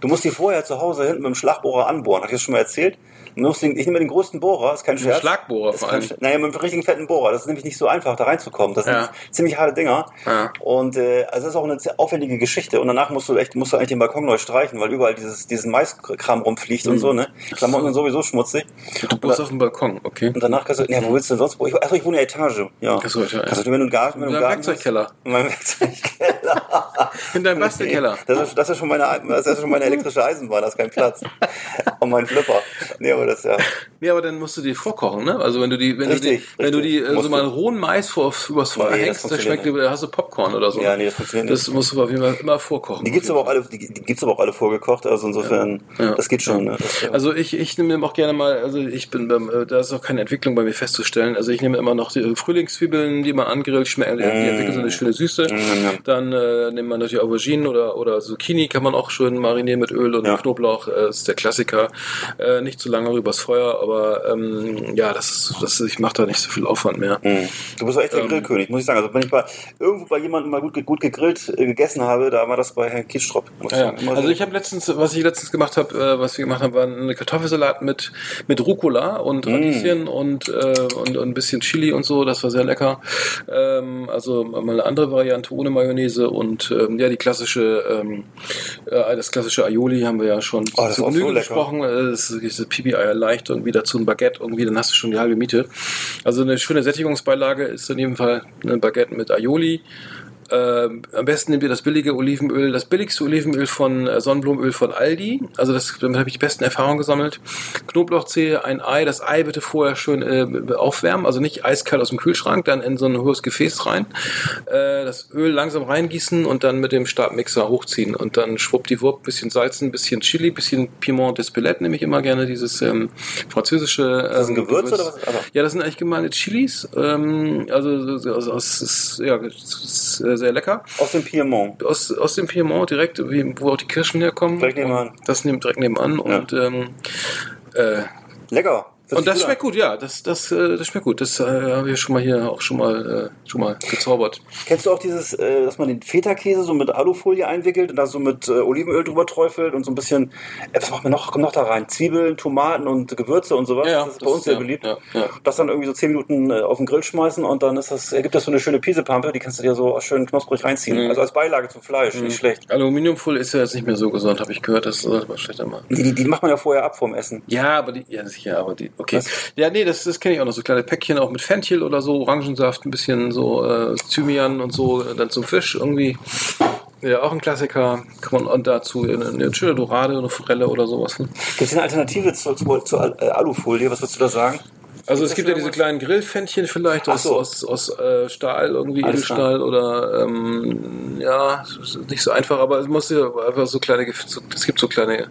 Du musst die vorher zu Hause hinten mit dem Schlagbohrer anbohren. Hab ich das schon mal erzählt? Du den, ich nehme den größten Bohrer, ist kein Scherz. Schlagbohrer ist vor allem. Naja, mit dem richtigen fetten Bohrer. Das ist nämlich nicht so einfach, da reinzukommen. Das sind Ja. ziemlich harte Dinger. Ja. Und äh, also das ist auch eine sehr aufwendige Geschichte. Und danach musst du echt, musst du eigentlich den Balkon neu streichen, weil überall dieses, dieses Maiskram rumfliegt und so, ne? Klamotten sind sowieso schmutzig. Du wohnst auf dem Balkon, okay. Und danach kannst du, ja, wo willst du denn sonst? Ich, achso, ich wohne in der Etage. Ja. Ach so, ja. Also, wenn du einen Garten, wenn du einen Garten Werkzeugkeller. hast- In meinem Werkzeugkeller. In deinem Bastelkeller. Das ist, das ist schon meine, das ist schon meine elektrische Eisenbahn, da ist kein Platz. Und mein Flipper. Nee, aber das ja. Nee, aber dann musst du die vorkochen, ne? Also wenn du die, wenn Richtig, du die, wenn du die äh, so mal rohen Mais vor, übers Feuer Nee, das hängst, dann schmeckt, da hast du Popcorn oder so. Ja, nee, das funktioniert nicht. Das musst du auf jeden Fall immer vorkochen. Die gibt's aber auch alle, die, die gibt's aber auch alle vorgekocht, also insofern, Ja. das geht schon, ne? Das, ja. Also ich, ich nehme auch gerne mal, also ich bin beim, äh, da ist auch keine Entwicklung bei mir festzustellen. Also ich nehme immer noch die Frühlingszwiebeln, die man angrillt, schmecken, die entwickeln so eine schöne Süße. Mm. Dann äh, nimmt man natürlich Auberginen oder, oder Zucchini, kann man auch schön marinieren mit Öl und Ja. Knoblauch, äh, ist der Klassiker. Äh, nicht zu lange übers Feuer, aber ähm, ja, das, ist- das, ich mache da nicht so viel Aufwand mehr. Mhm. Du bist doch echt der Ähm. Grillkönig, muss ich sagen. Also wenn ich bei irgendwo bei jemandem mal gut, gut gegrillt äh, gegessen habe, da war das bei Herrn ich Ja, sagen. Immer also so- ich habe letztens, was ich letztens gemacht habe, äh, was wir gemacht haben, war eine Kartoffelsalat mit mit Rucola und Mm. Radieschen und, äh, und und ein bisschen Chili und so. Das war sehr lecker. Ähm, also mal eine andere Variante ohne Mayonnaise und ähm, ja die klassische, ähm, äh, das klassische Aioli haben wir ja schon Oh, das ist zu auch so Genüge lecker. besprochen. Äh, Das ist diese Pipi-Eier leicht irgendwie dazu ein Baguette irgendwie, dann hast du schon die halbe Miete. Also eine schöne Sättigungsbeilage ist in jedem Fall ein Baguette mit Aioli. Ähm, am besten nehmt ihr das billige Olivenöl, das billigste Olivenöl von äh, Sonnenblumenöl von Aldi. Also das, damit habe ich die besten Erfahrungen gesammelt. Knoblauchzehe, ein Ei. Das Ei bitte vorher schön äh, aufwärmen, also nicht eiskalt aus dem Kühlschrank, dann in so ein hohes Gefäß rein. Äh, das Öl langsam reingießen und dann mit dem Stabmixer hochziehen und dann schwuppdiwupp, bisschen salzen, bisschen Chili, bisschen Piment d'Espelette nehme ich immer gerne, dieses ähm, französische. Ähm, das ein Gewürz oder was? Also, ja, das sind eigentlich gemalte Chilis. Ähm, also, so- also es ist, ja, ist sehr, lecker. aus dem Piemont. Aus, aus dem Piemont direkt, wie, wo auch die Kirschen herkommen. Direkt nebenan. Das nimmt direkt nebenan. Und ähm, äh, Lecker. Und das schmeckt gut, ja. Das, das, äh, das schmeckt gut. Das äh, habe ich schon mal hier auch schon mal, äh, schon mal gezaubert. Kennst du auch dieses, äh, dass man den Feta-Käse so mit Alufolie einwickelt und da so mit äh, Olivenöl drüber träufelt und so ein bisschen, äh, was macht man noch, kommt noch da rein? Zwiebeln, Tomaten und Gewürze und sowas. Ja, ja, das ist bei das uns ist- sehr ja, beliebt. ja, ja. Das dann irgendwie so 10 Minuten äh, auf den Grill schmeißen und dann ist das, ergibt das so eine schöne Piesepampe, die kannst du dir so schön knusprig reinziehen. Mhm. Also als Beilage zum Fleisch, nicht schlecht. Aluminiumfolie ist ja jetzt nicht mehr so gesund, habe ich gehört. Das man schlechter machen. Die, die, die macht man ja vorher ab vorm Essen. Ja, aber die, ja, sicher, aber die, okay. Was? Ja, nee, das, das kenne ich auch noch. So kleine Päckchen auch mit Fenchel oder so, Orangensaft, ein bisschen so äh, Thymian und so, äh, dann zum Fisch irgendwie. Ja, auch ein Klassiker. Kann man und dazu eine, eine schöne Dorade, eine Forelle oder sowas. ne? Gibt es eine Alternative zur, zur, Al- äh, Alufolie? Was würdest du da sagen? Also es gibt ja diese kleinen Grillfännchen vielleicht aus, so. aus, aus äh, Stahl, irgendwie Alles Edelstahl oder ähm, ja, nicht so einfach, aber es muss ja einfach so kleine, so, es gibt so kleine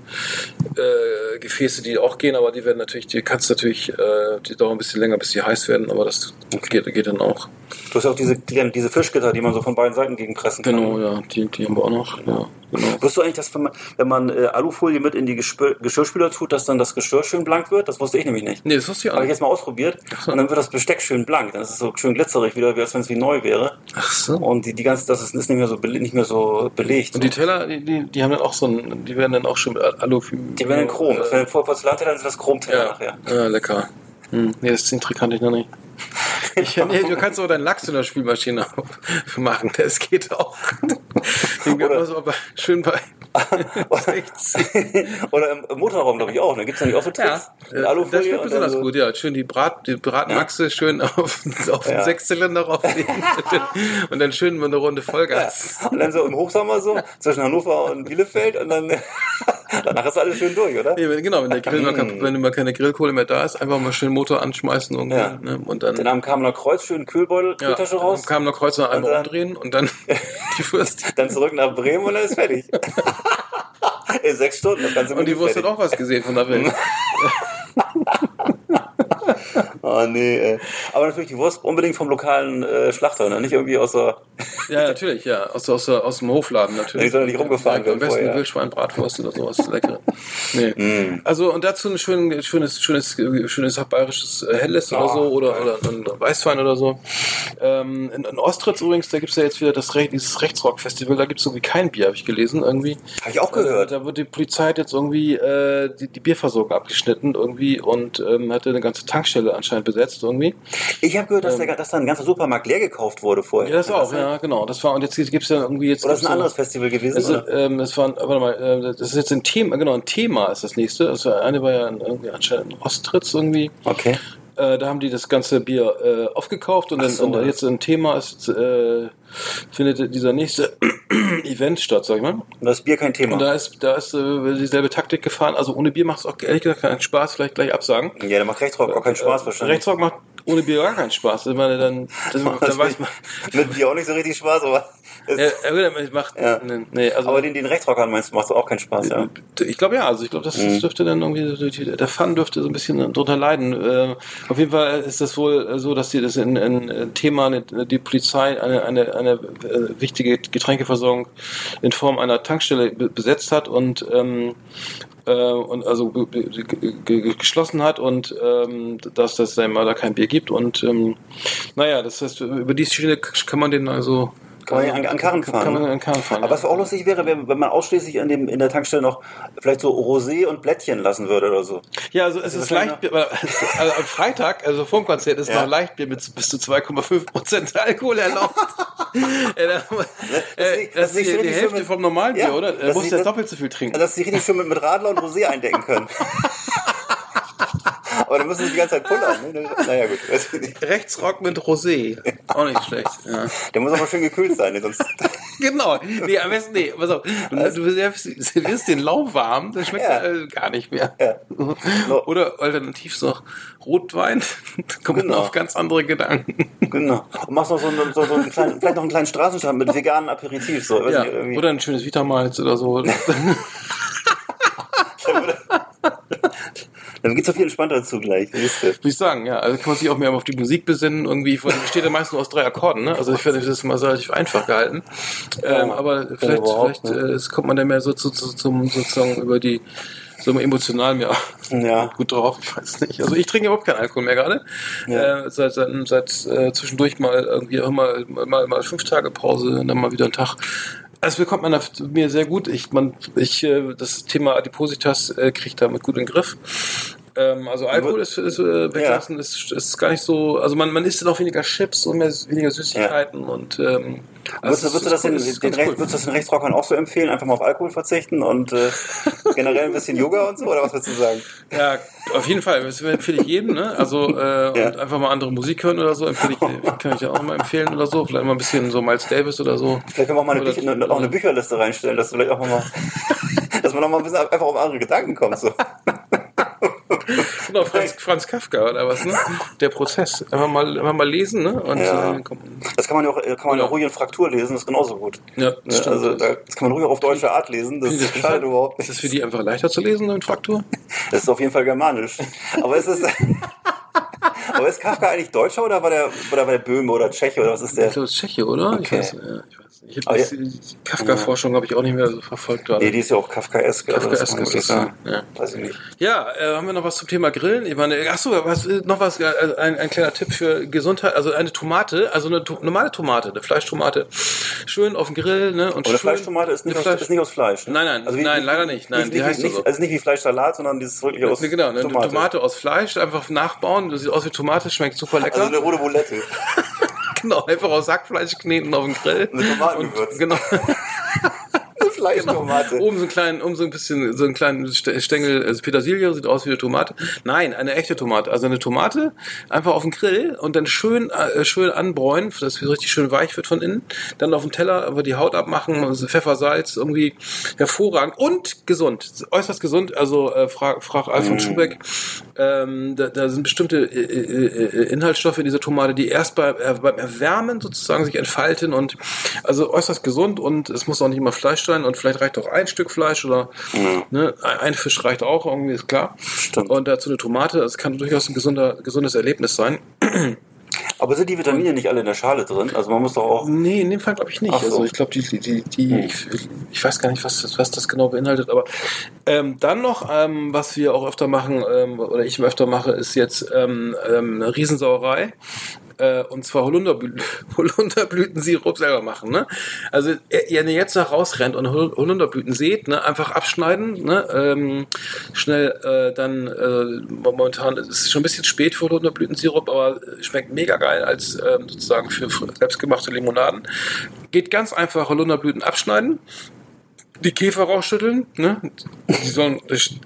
äh, Gefäße, die auch gehen, aber die werden natürlich, die kannst du natürlich, äh, die dauern ein bisschen länger, bis die heiß werden, aber das geht, geht dann auch. Du hast ja auch diese, die, diese Fischgitter, die man so von beiden Seiten gegenpressen kann. Genau, ja, die, die haben wir auch noch. Ja, genau. Wusstest du eigentlich, dass wenn man, wenn man äh, Alufolie mit in die Gespür, Geschirrspüler tut, dass dann das Geschirr schön blank wird? Das wusste ich nämlich nicht. Nee, das wusste ich auch Habe ich nicht. jetzt mal ausprobiert und dann wird das Besteck schön blank. Dann ist es so schön glitzerig wieder, wie als wenn es wie neu wäre. Ach so. Und die, die ganze, das ist, nicht mehr so nicht mehr so belegt. Und die Teller, die, die, die haben dann auch so ein, die werden dann auch schon mit Alu. die werden in Chrom. Das werden vor Porzellanteller sind das Chromteller Ja, nachher. ja lecker. Hm. Nee, das Trick kannte ich noch nicht. Ich, nee, du kannst auch deinen Lachs in der Spülmaschine machen. Das geht auch. Den Oder- man so aber schön bei 60. Oder im, Motorraum, glaube ich, auch. Da gibt es nämlich auch so Tricks. Alufolie das schmeckt besonders so- gut, ja. Schön die, Brat, die Bratmaxe schön auf, auf Ja. den Sechszylinder rauflegen und dann schön mal eine Runde Vollgas. Und dann so im Hochsommer so, zwischen Hannover und Bielefeld und dann danach ist alles schön durch, oder? Wenn- genau, wenn der Grill mal, kein- wenn mal keine Grillkohle mehr da ist, einfach mal schön Motor anschmeißen irgendwie, Ja. ne? und dann, Dann am Kamener Kreuz schön Kühlbeutel, ja, Kühltasche dann raus, kam noch Kreuzer einmal Und dann- umdrehen und dann die Wurst. dann zurück nach Bremen und dann ist fertig. In sechs Stunden, das ganze Und die Wurst hat auch was gesehen von der Welt. Oh nee, ey. Aber natürlich die Wurst unbedingt vom lokalen äh, Schlachter, ne? nicht irgendwie aus der. Ja, natürlich, ja. Aus, aus, aus dem Hofladen natürlich. Die soll nicht rumgefahren Am werden besten vorher. Wildschweinbratwurst oder sowas. Lecker. Nee. Mm. Also, und dazu ein schön, schönes, schönes, schönes bayerisches äh, Helles oder Oh, so oder, oder ein Weißwein oder so. Ähm, in, in Ostritz übrigens, da gibt's ja jetzt wieder das Re dieses Rechtsrock-Festival, da gibt's irgendwie kein Bier, habe ich gelesen, irgendwie. Habe ich auch gehört. Da wird die Polizei jetzt irgendwie äh, die, die Bierversorgung abgeschnitten irgendwie und ähm, hatte eine ganze Tankstelle anscheinend besetzt irgendwie. Ich habe gehört, dass, der, dass da ein ganzer Supermarkt leer gekauft wurde vorher. Ähm. Ja, das auch, sein? ja, genau. Das war, und jetzt gibt's ja irgendwie jetzt. Oder ist ein so- anderes Festival gewesen? Also, oder? ähm, das war, ein- warte mal, äh, das ist jetzt ein Thema, genau, ein Thema ist das nächste. Das war, eine war ja irgendwie anscheinend in Ostritz irgendwie. Okay. Äh, da haben die das ganze Bier äh, aufgekauft und, dann, so. und jetzt ein Thema ist, äh, findet dieser nächste Event statt, sag ich mal. Und das Bier kein Thema. Und da ist, da ist äh, dieselbe Taktik gefahren. Also ohne Bier macht es auch ehrlich gesagt keinen Spaß, vielleicht gleich absagen. ja, der macht Rechtsrock auch keinen Spaß wahrscheinlich. Rechtsrock macht ohne Bier gar keinen Spaß. Ich meine, dann, das, dann weiß man. Mit Bier auch nicht so richtig Spaß, aber. Ja, gut, macht, Ja. nee, nee, also, aber den, den Rechtsrockern meinst du, macht auch keinen Spaß, ja. Ich glaube ja, also ich glaube, das, Mhm. dürfte dann irgendwie, der Fun dürfte so ein bisschen drunter leiden. Äh, auf jeden Fall ist das wohl so, dass die das in, in, Thema, die Polizei eine, eine, eine äh, wichtige Getränkeversorgung in Form einer Tankstelle be- besetzt hat und ähm, äh, und also geschlossen hat und ähm, dass das mal da kein Bier gibt und ähm, naja, das heißt, über die Schiene kann man den also Kann man an, an Karren fahren. kann man an Karren fahren. Aber was auch lustig wäre, wenn, man ausschließlich in, dem, in der Tankstelle noch vielleicht so Rosé und Blättchen lassen würde oder so. Ja, also es ist Leichtbier, also am Freitag, also vorm Konzert, ist Ja. noch Leichtbier mit bis zu 2,5 Prozent Alkohol erlaubt. ja, äh, das ist nicht die, Hälfte mit- vom Normalbier, Ja, oder? Da musst du ja doppelt so viel trinken. Also, dass sie richtig schön mit, mit Radler und Rosé eindecken können. Aber dann müssen sie die ganze Zeit pullern. Ne? Naja, gut. Rechtsrock mit Rosé. Auch nicht schlecht. Ja. Der muss aber schön gekühlt sein, ne? sonst. Genau. Nee, am besten, nee, pass auf. Du, du servierst den lauwarm, das schmeckt Ja. ja. gar nicht mehr. Ja. Oder alternativ so Rotwein, da kommt man Genau. auf ganz andere Gedanken. Genau. Und machst noch so, einen- so, so einen kleinen, vielleicht noch einen kleinen Straßenstand mit veganen Aperitif. So. Ja. nicht. Oder ein schönes Vitamalz oder so. Dann geht's doch viel entspannter zugleich. Wisst ihr. Würde ich sagen, ja. Also kann man sich auch mehr auf die Musik besinnen. Irgendwie, besteht ja meist nur aus drei Akkorden, ne? Also ich finde, das ist mal relativ einfach gehalten. Ähm, aber vielleicht, vielleicht äh, kommt man dann mehr so zu, zu, zum sozusagen über die so emotional mir Ja. gut drauf. Ich weiß nicht. Also ich trinke überhaupt keinen Alkohol mehr gerade. Ja. Äh, seit seit, seit äh, zwischendurch mal irgendwie auch mal, mal, mal fünf Tage Pause und dann mal wieder einen Tag. Das bekommt man mir sehr gut. Ich, man, ich, äh, das Thema Adipositas äh, kriege ich damit gut in den Griff. Ähm, also Alkohol ist, ist äh, weglassen, ist, ist gar nicht so. Also man, man isst dann auch weniger Chips und mehr, weniger Süßigkeiten und ähm, Würdest, du- es würdest, du das cool, den, den cool. würdest du das den Rechtsrockern auch so empfehlen? Einfach mal auf Alkohol verzichten und äh, generell ein bisschen Yoga und so? Oder was würdest du sagen? Ja, auf jeden Fall. Das empfehle ich jedem, ne? Also äh, und einfach mal andere Musik hören oder so, empfehle ich, kann ich ja auch mal empfehlen oder so. Vielleicht mal ein bisschen so Miles Davis oder so. Vielleicht können wir auch mal eine, Bücher, eine, auch eine Bücherliste reinstellen, dass du vielleicht auch mal, dass man noch mal ein bisschen einfach auf andere Gedanken kommt. So. Genau, Franz, Franz Kafka oder was, ne? Der Prozess. Einfach mal, einfach mal lesen, ne? Und Ja. äh, Das kann man ja auch, kann man ja auch Ja. ruhig in Fraktur lesen, das ist genauso gut. ja, Ja, das stimmt. also da, das kann man ruhig auch auf deutsche Art lesen, das ich schadet überhaupt Ist nicht. das für die einfach leichter zu lesen, in Fraktur? Das ist auf jeden Fall germanisch. Aber ist es. Aber ist Kafka eigentlich Deutscher oder war der, oder war der Böhme oder Tscheche oder was ist der? Ich glaube, das ist Tscheche, oder? Okay. ja, ich weiß nicht. Ich Aber habe die Kafka-Forschung habe ich auch nicht mehr so verfolgt gerade. Nee, die ist ja auch Kafkaesk. also das Kafkaesk man ist das, ja. Weiß ich nicht. Ja, äh, haben wir noch was zum Thema Grillen? Ich meine, achso, was, äh, noch was, äh, ein, ein kleiner Tipp für Gesundheit, also eine Tomate, also eine to normale Tomate, eine Fleischtomate, schön auf dem Grill, ne? Und Aber eine schön, Fleischtomate ist nicht, aus, Fleisch- ist nicht aus Fleisch. Ne? Nein, nein, nein, leider nicht. Nein, nicht, die heißt nicht, so. Also nicht wie Fleischsalat, sondern dieses wirklich aus Nee, genau, eine Tomate. Tomate. aus Fleisch, einfach nachbauen, das sieht aus wie Tomate, schmeckt super lecker. Also eine rote Bulette. genau, einfach aus Sackfleisch kneten auf dem Grill. Eine Tomatengewürz. Und, genau. Fleischtomate. Oben so ein kleinen, um so ein bisschen, so einen kleinen St- Stängel, also Petersilie, sieht aus wie eine Tomate. Nein, eine echte Tomate. Also eine Tomate einfach auf den Grill und dann schön, äh, schön anbräunen, dass es richtig schön weich wird von innen. Dann auf den Teller einfach die Haut abmachen, also Pfeffer, Salz, irgendwie hervorragend und gesund. Äußerst gesund. Also äh, frag, frag Alfred Schubeck. Ähm, da, da sind bestimmte äh, äh, äh, Inhaltsstoffe in dieser Tomate, die erst bei, äh, beim Erwärmen sozusagen sich entfalten und also äußerst gesund und es muss auch nicht immer Fleisch sein und vielleicht reicht auch ein Stück Fleisch oder ne, ein Fisch reicht auch, irgendwie ist klar. Stimmt. Und dazu eine Tomate, das kann durchaus ein gesunder, gesundes Erlebnis sein. Aber sind die Vitamine nicht alle in der Schale drin? Also man muss doch auch. Nee, in dem Fall glaube ich nicht. Ach so. Also ich glaube, die, die, die, die ich, ich weiß gar nicht, was das, was das genau beinhaltet, aber ähm, dann noch, ähm, was wir auch öfter machen, ähm, oder ich öfter mache, ist jetzt ähm, ähm, eine Riesensauerei. Äh, und zwar Holunderblü Holunderblütensirup selber machen. Ne? Also äh, wenn ihr jetzt noch rausrennt und Hol- Holunderblüten seht, ne, einfach abschneiden, ne, ähm, schnell äh, dann äh, momentan ist es schon ein bisschen spät für Holunderblütensirup, aber schmeckt mega geil als ähm, sozusagen für fr- selbstgemachte Limonaden. Geht ganz einfach Holunderblüten abschneiden, die Käfer rausschütteln, ne? Die sollen,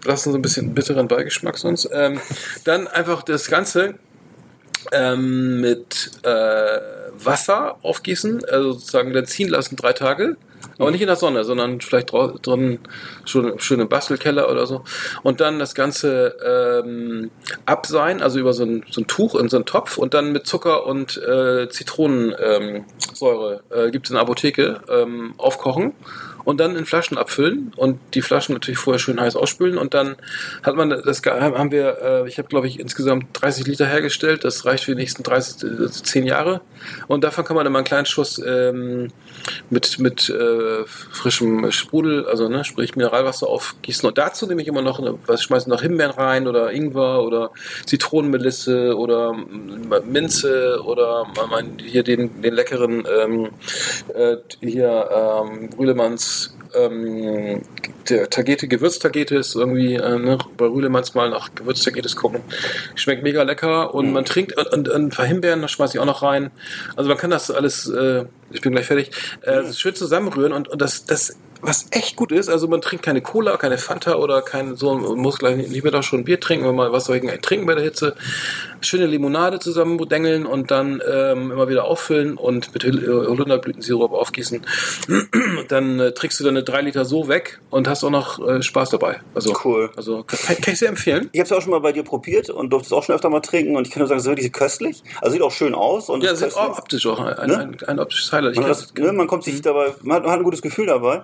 lassen so ein bisschen bitteren Beigeschmack sonst. Ähm, dann einfach das Ganze ähm, mit äh, Wasser aufgießen, also sozusagen dann ziehen lassen drei Tage. Aber nicht in der Sonne, sondern vielleicht drin schon schön im Bastelkeller oder so. Und dann das Ganze ähm, abseihen, also über so ein, so ein Tuch in so einen Topf und dann mit Zucker und äh, Zitronensäure Säure, äh, gibt es in der Apotheke, ähm, aufkochen und dann in Flaschen abfüllen und die Flaschen natürlich vorher schön heiß ausspülen. Und dann hat man das haben wir äh, ich habe glaube ich insgesamt 30 Liter hergestellt. Das reicht für die nächsten 30 äh, 10 Jahre. Und davon kann man immer einen kleinen Schuss ähm, mit mit äh, frischem Sprudel also ne sprich Mineralwasser aufgießen. Und dazu nehme ich immer noch was schmeißen noch Himbeeren rein oder Ingwer oder Zitronenmelisse oder mm, Minze oder man- hier den den leckeren ähm, äh, hier ähm, Rühlemanns ähm, der Tagete, Gewürztagete ist irgendwie, äh, ne, bei Rühlemanns mal nach Gewürztagetes gucken. Schmeckt mega lecker und man trinkt und, und, und ein paar Himbeeren, das schmeiße ich auch noch rein. Also man kann das alles, äh, ich bin gleich fertig, äh, schön zusammenrühren und, und das, das, was echt gut ist, also man trinkt keine Cola, keine Fanta oder kein so, man muss gleich lieber da schon Bier trinken, wenn man was soll ich trinken bei der Hitze. Schöne Limonade zusammendengeln und dann ähm, immer wieder auffüllen und mit Hol- Holunderblütensirup aufgießen. dann äh, trinkst du deine drei Liter so weg und hast auch noch äh, Spaß dabei. Also Cool. Also kann, kann ich sehr empfehlen. Ich habe es auch schon mal bei dir probiert und durfte es auch schon öfter mal trinken und ich kann nur sagen, es ist wirklich köstlich. Also sieht auch schön aus und Ja, ist sieht auch optisch auch ein, Ne? ein, ein optisches Highlight. Man, das, ne, man kommt sich dabei, man hat, man hat ein gutes Gefühl dabei.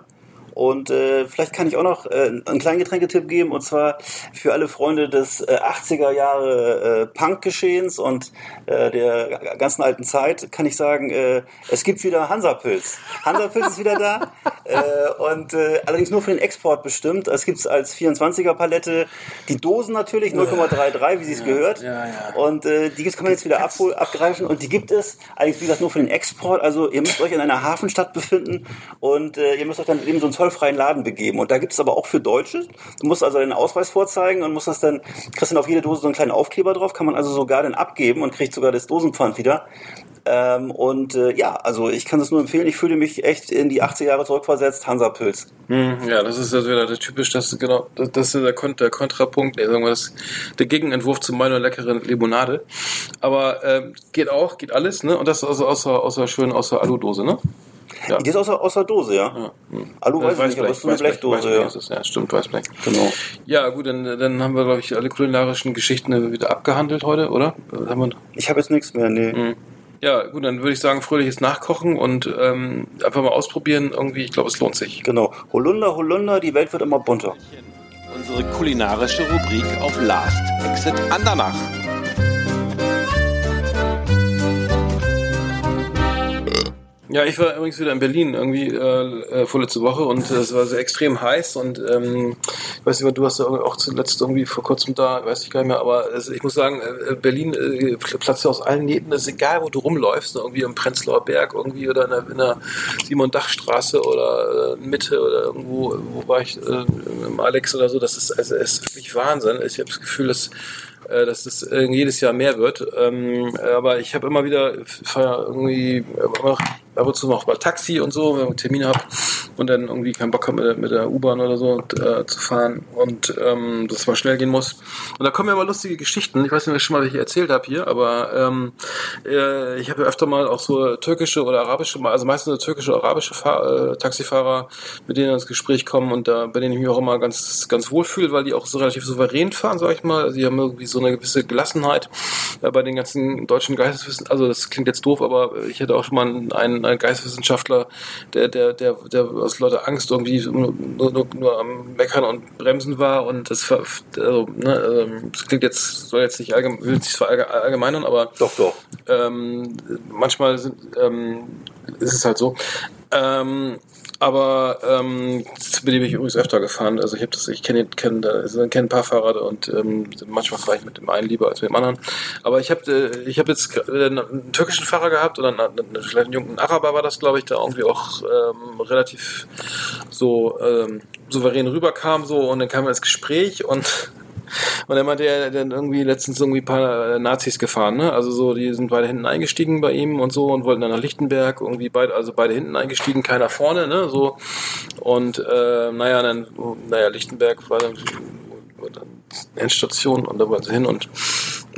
Und äh, vielleicht kann ich auch noch äh, einen kleinen Getränketipp geben, und zwar für alle Freunde des äh, 80er Jahre äh, Punk-Geschehens und äh, der ganzen alten Zeit, kann ich sagen, äh, es gibt wieder Hansapilz. Hansapilz ist wieder da äh, und äh, allerdings nur für den Export bestimmt. Es gibt es als 24er Palette, die Dosen natürlich, 0,33, wie sie es gehört. ja, ja. Und äh, die gibt's- kann man jetzt wieder abhol, abgreifen und die gibt es allerdings, wie gesagt, nur für den Export. Also ihr müsst euch in einer Hafenstadt befinden und äh, ihr müsst euch dann eben so einen zollfreien Laden begeben. Und da gibt es aber auch für Deutsche. Du musst also deinen Ausweis vorzeigen und musst das dann, kriegst dann auf jede Dose so einen kleinen Aufkleber drauf, kann man also sogar dann abgeben und kriegt sogar das Dosenpfand wieder. Ähm, und äh, ja, also ich kann es nur empfehlen. Ich fühle mich echt in die 80er Jahre zurückversetzt. Hansapilz. Hm, Ja, das ist also wieder der typisch, das ist genau, das, das ist der, der Kontrapunkt, nee, sagen wir das, der Gegenentwurf zu meiner leckeren Limonade. Aber ähm, geht auch, geht alles, ne? Und das also außer, außer schön außer Aludose, ne? Ja. Die ist aus der, aus der Dose, ja. Ja. Hm. Alu weiß ich nicht, aber es ist so eine Blechdose, ja. ja, stimmt, Weißblech. Genau. Ja, gut, dann, dann haben wir, glaube ich, alle kulinarischen Geschichten wieder abgehandelt heute, oder? Haben wir, Ich habe jetzt nichts mehr, nee. hm. Ja, gut, dann würde ich sagen, fröhliches Nachkochen und ähm, einfach mal ausprobieren. Irgendwie, ich glaube, es lohnt sich. Genau. Holunder, Holunder, die Welt wird immer bunter. Unsere kulinarische Rubrik auf Last Exit Andernach. Ja, ich war übrigens wieder in Berlin irgendwie äh, äh, vorletzte Woche und äh, es war sehr extrem heiß und ähm, ich weiß nicht, du warst ja auch zuletzt irgendwie vor kurzem da, weiß ich gar nicht mehr, aber es, ich muss sagen, äh, Berlin äh, platzt ja aus allen Nähten, es ist egal, wo du rumläufst, ne, irgendwie im Prenzlauer Berg irgendwie oder in der, in der Simon-Dach-Straße oder äh, Mitte oder irgendwo, wo war ich, äh, im Alex oder so, das ist, also, es ist wirklich Wahnsinn. Ich habe das Gefühl, dass äh, dass das äh, jedes Jahr mehr wird. Ähm, aber ich habe immer wieder, irgendwie ab und zu noch mal Taxi und so, wenn ich Termine habe und dann irgendwie keinen Bock habe mit, der- der U-Bahn oder so äh, zu fahren und ähm, dass mal schnell gehen muss. Und da kommen ja immer lustige Geschichten. Ich weiß nicht, ob ich schon mal welche erzählt habe hier, aber ähm, äh, ich habe ja öfter mal auch so türkische oder arabische, also meistens so türkische oder arabische Fahr äh, Taxifahrer, mit denen ins Gespräch kommen und da bei denen ich mich auch immer ganz ganz wohl fühle, weil die auch so relativ souverän fahren, sag ich mal. Also die haben irgendwie so eine gewisse Gelassenheit äh, bei den ganzen deutschen Geisteswissen. Also das klingt jetzt doof, aber ich hatte auch schon mal einen, einen Geisteswissenschaftler, der der der der aus lauter Angst irgendwie nur, nur, nur am meckern und bremsen war und das also, ne, ähm, das klingt jetzt soll jetzt nicht allgemein, will nicht allgemeinern, aber Doch, doch. ähm, manchmal sind, ähm, ist es halt so. Ähm, aber ähm, mit dem bin ich übrigens öfter gefahren. Also ich habe das, ich kenne kenn, also kenn ein paar Fahrer und ähm, manchmal fahre ich mit dem einen lieber als mit dem anderen. Aber ich habe äh, ich habe jetzt äh, einen türkischen Fahrer gehabt oder einen, einen, vielleicht einen jungen Araber war das, glaube ich, der irgendwie auch ähm, relativ so ähm, souverän rüberkam so und dann kam er ins Gespräch und und er meinte, er dann irgendwie letztens irgendwie ein paar äh, Nazis gefahren, ne? Also so, die sind beide hinten eingestiegen bei ihm und so und wollten dann nach Lichtenberg, irgendwie beide, also beide hinten eingestiegen, keiner vorne, ne? So. Und äh, naja, dann, naja, Lichtenberg war dann, war dann Endstation und da wollten sie hin und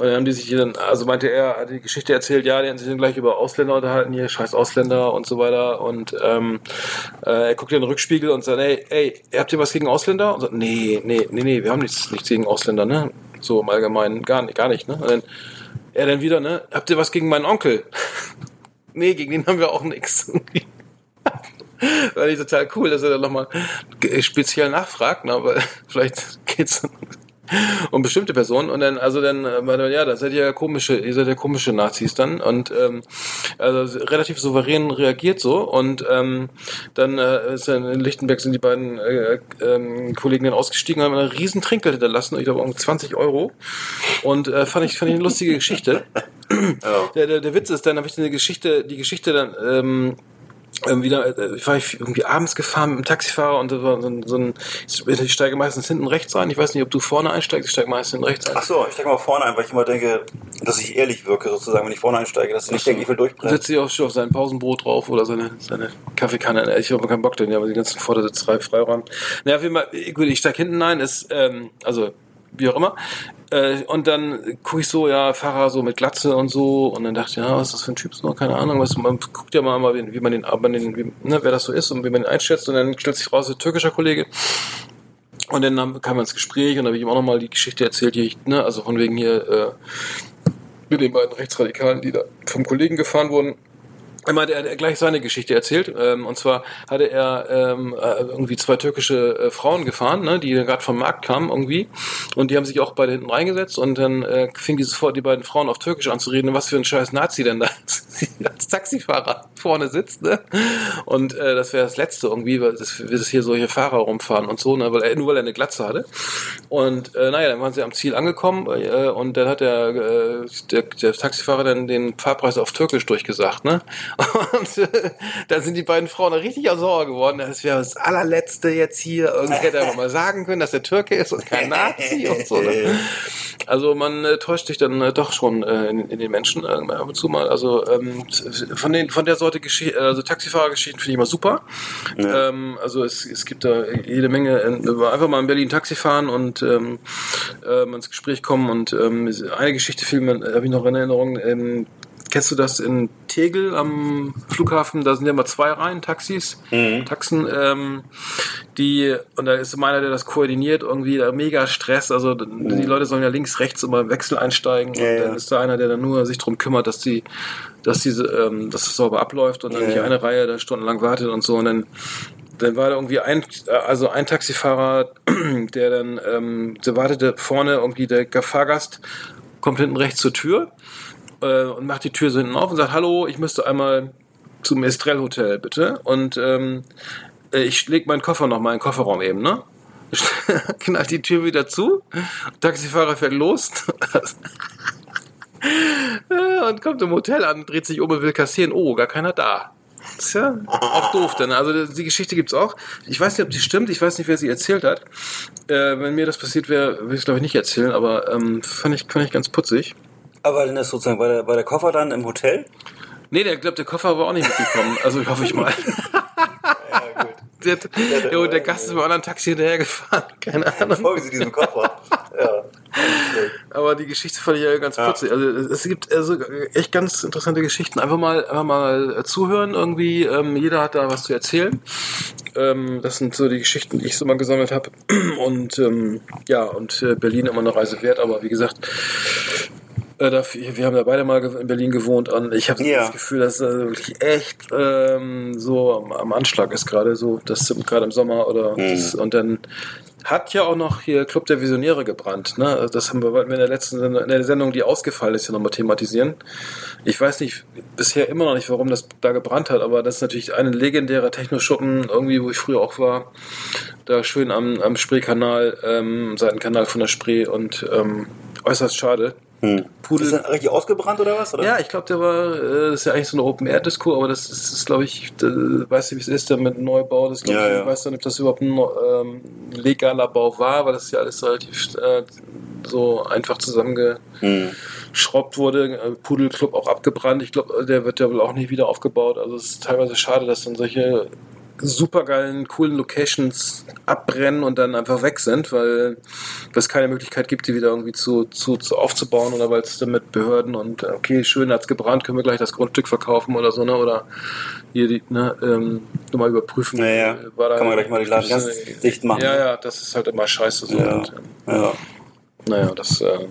dann haben die sich hier dann, also meinte er, hat die Geschichte erzählt, ja, die haben sich dann gleich über Ausländer unterhalten, hier, scheiß Ausländer und so weiter. Und ähm, äh, er guckt in den Rückspiegel und sagt, ey, ey, habt ihr was gegen Ausländer? Und sagt, nee, nee, nee, nee, wir haben nichts, nichts gegen Ausländer, ne? So im Allgemeinen, gar nicht, gar nicht, ne? Und dann, er dann wieder, ne? Habt ihr was gegen meinen Onkel? nee, gegen den haben wir auch nichts. War ich total cool, dass er dann nochmal speziell nachfragt, ne? Aber vielleicht geht's um bestimmte Personen. Und dann also dann äh, ja das seid ihr ja komische ihr seid ja komische Nazis dann. Und ähm, also relativ souverän reagiert so. Und ähm, dann äh, ist dann in Lichtenberg sind die beiden äh, ähm, Kollegen dann ausgestiegen und haben einen riesen Trinkgeld hinterlassen ich glaube um 20 Euro. Und äh, fand ich fand ich eine lustige Geschichte. Der, der, der Witz ist dann habe ich eine Geschichte die Geschichte dann ähm, ähm, wieder, äh, ich war ich irgendwie abends gefahren mit dem Taxifahrer und das war so ein, so ein, ich steige meistens hinten rechts ein. Ich weiß nicht, ob du vorne einsteigst, ich steige meistens hinten rechts ein. Ach so, ich steige mal vorne ein, weil ich immer denke, dass ich ehrlich wirke, sozusagen, wenn ich vorne einsteige, dass ich nicht denke, ich will durchbrennen. setzt sich auch schon auf sein Pausenbrot drauf oder seine, seine Kaffeekanne. Ich habe keinen Bock denn, ja, aber die ganzen Vordersitz frei, Freiraum. Naja, auf jeden Fall, gut, ich steige hinten ein, ist, ähm, also, wie auch immer. Äh, und dann gucke ich so, ja, Fahrer so mit Glatze und so. Und dann dachte ich, ja, was ist das für ein Typ? So, keine Ahnung. Was, man guckt ja mal, wie, wie man den, wie, ne, wer das so ist und wie man ihn einschätzt. Und dann stellt sich raus, ein türkischer Kollege. Und dann kam er ins Gespräch und habe ich ihm auch nochmal die Geschichte erzählt, die ich, ne, also von wegen hier, äh, mit den beiden Rechtsradikalen, die da vom Kollegen gefahren wurden. Er meinte, er hat gleich seine Geschichte erzählt. Ähm, und zwar hatte er ähm, äh, irgendwie zwei türkische äh, Frauen gefahren, ne, die gerade vom Markt kamen irgendwie. Und die haben sich auch beide hinten reingesetzt. Und dann äh, fing die sofort die beiden Frauen auf Türkisch an zu reden, was für ein scheiß Nazi denn da als Taxifahrer vorne sitzt. Ne? Und äh, das wäre das Letzte irgendwie, weil das, das hier solche Fahrer rumfahren und so, ne, weil er, nur weil er eine Glatze hatte. Und äh, naja, dann waren sie am Ziel angekommen äh, und dann hat der, äh, der, der Taxifahrer dann den Fahrpreis auf Türkisch durchgesagt. Ne? Und äh, da sind die beiden Frauen richtig sauer geworden. Das wäre das allerletzte jetzt hier. Irgendwie hätte er mal sagen können, dass der Türke ist und kein Nazi und so. Ne? Also man äh, täuscht sich dann äh, doch schon äh, in, in den Menschen äh, ab und zu mal. Also ähm, von den von der Sorte Geschichte, also Taxifahrergeschichten finde ich immer super. Ähm, also es, es gibt da jede Menge. äh, Einfach mal in Berlin Taxi fahren und ähm, äh, ins Gespräch kommen. Und ähm, eine Geschichte viel mir- habe ich noch in Erinnerung. Kennst du das in Tegel am Flughafen? Da sind ja immer zwei Reihen Taxis, Taxen, ähm, die, und da ist immer einer, der das koordiniert, irgendwie da mega Stress. Also die Leute sollen ja links, rechts immer im Wechsel einsteigen. Ja, und ja. dann ist da einer, der dann nur sich drum kümmert, dass die, dass diese, ähm, dass es sauber abläuft und dann Ja, nicht ja. eine Reihe da stundenlang wartet und so. Und dann dann war da irgendwie ein, also ein Taxifahrer, der dann, ähm, der wartete vorne irgendwie der Fahrgast kommt hinten rechts zur Tür äh, und macht die Tür so hinten auf und sagt, hallo, ich müsste einmal zum Estrell Hotel, bitte. Und ähm, äh, ich leg meinen Koffer noch mal in den Kofferraum eben, ne? Knallt die Tür wieder zu, Taxifahrer fährt los Ja, und kommt im Hotel an, dreht sich um und will kassieren. Oh, gar keiner da. Tja, auch doof dann. Also die Geschichte gibt's auch. Ich weiß nicht, ob die stimmt. Ich weiß nicht, wer sie erzählt hat. Äh, wenn mir das passiert wäre, würde ich es glaube ich nicht erzählen. Aber ähm, fand ich fand ich ganz putzig. Aber dann ist sozusagen, war der, war der Koffer dann im Hotel? Nee, der glaubt, der Koffer war auch nicht mitgekommen. Also hoffe ich mal. Ja, gut. Der, jo, der Gast ist mit einem anderen Taxi hinterhergefahren. Keine Ahnung. Folgen Sie diesem Koffer. ja. Aber die Geschichte fand ich ja ganz putzig. Also es gibt also echt ganz interessante Geschichten. Einfach mal, einfach mal äh, zuhören irgendwie. Ähm, jeder hat da was zu erzählen. Ähm, das sind so die Geschichten, die ich so mal gesammelt habe. Und ähm, ja, und äh, Berlin immer eine Reise wert. Aber wie gesagt, wir haben da beide mal in Berlin gewohnt und ich habe Ja. das Gefühl, dass es äh, wirklich echt ähm, so am, am Anschlag ist gerade so, das gerade im Sommer oder das, und dann hat ja auch noch hier Club der Visionäre gebrannt. Ne? Das haben wir, wollten wir in der letzten Sendung, in der Sendung, die ausgefallen ist, ja nochmal thematisieren. Ich weiß nicht, bisher immer noch nicht, warum das da gebrannt hat, aber das ist natürlich ein legendärer Techno-Schuppen, irgendwie, wo ich früher auch war. Da schön am, am Spreekanal, ähm, Seitenkanal von der Spree und ähm, äußerst schade. Hm. Pudel. Ist der richtig ausgebrannt oder was? Oder? Ja, ich glaube, der war, äh, das ist ja eigentlich so eine Open-Air-Disco, aber das ist, ist glaube ich, äh, weißt du, wie es ist, da mit Neubau, das glaub Ja, ich, ja. ich weiß nicht, ob das überhaupt ein ähm, legaler Bau war, weil das ja alles relativ äh, so einfach zusammengeschraubt Hm. wurde. Äh, Pudelclub auch abgebrannt. Ich glaube, der wird ja wohl auch nicht wieder aufgebaut. Also es ist teilweise schade, dass dann solche supergeilen, coolen Locations abbrennen und dann einfach weg sind, weil es keine Möglichkeit gibt, die wieder irgendwie zu, zu, zu aufzubauen oder weil es dann mit Behörden und äh, okay, schön hat's gebrannt, können wir gleich das Grundstück verkaufen oder so, ne? Oder hier die, ne, ähm, nochmal überprüfen. Ja, ja. äh, war da- Kann man gleich mal die Laden ganz dicht machen. Ja, ja, das ist halt immer scheiße so. Ja. Und, ähm, Ja. naja, das äh,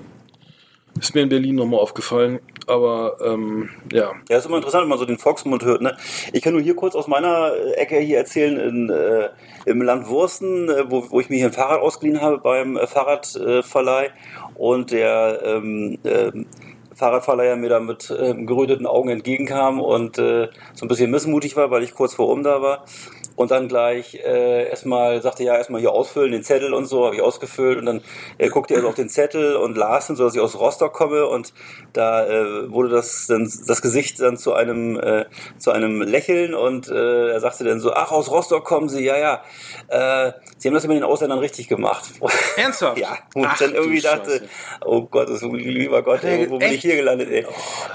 ist mir in Berlin nochmal aufgefallen. Aber ähm, ja, Ja, ist immer interessant, wenn man so den Volksmund hört. Ne? Ich kann nur hier kurz aus meiner äh, Ecke hier erzählen, in, äh, im Land Wursten, äh, wo, wo ich mir hier ein Fahrrad ausgeliehen habe beim äh, Fahrradverleih und der ähm, ähm, Fahrradverleiher mir da mit ähm, geröteten Augen entgegenkam und äh, so ein bisschen missmutig war, weil ich kurz vor um da war. Und dann gleich äh, erstmal sagte, ja, erstmal hier ausfüllen, den Zettel und so, habe ich ausgefüllt. Und dann äh, guckte er so auf den Zettel und las dann so, dass ich aus Rostock komme. Und da äh, wurde das dann das Gesicht dann zu einem äh, zu einem Lächeln und äh, er sagte dann so, ach, aus Rostock kommen Sie, ja, ja. Äh, Sie haben das mit den Ausländern richtig gemacht. Ernsthaft? ja. Und Ach, dann irgendwie dachte, Scheiße. oh Gott, das, lieber Gott, ey, wo bin echt? ich hier gelandet, ey?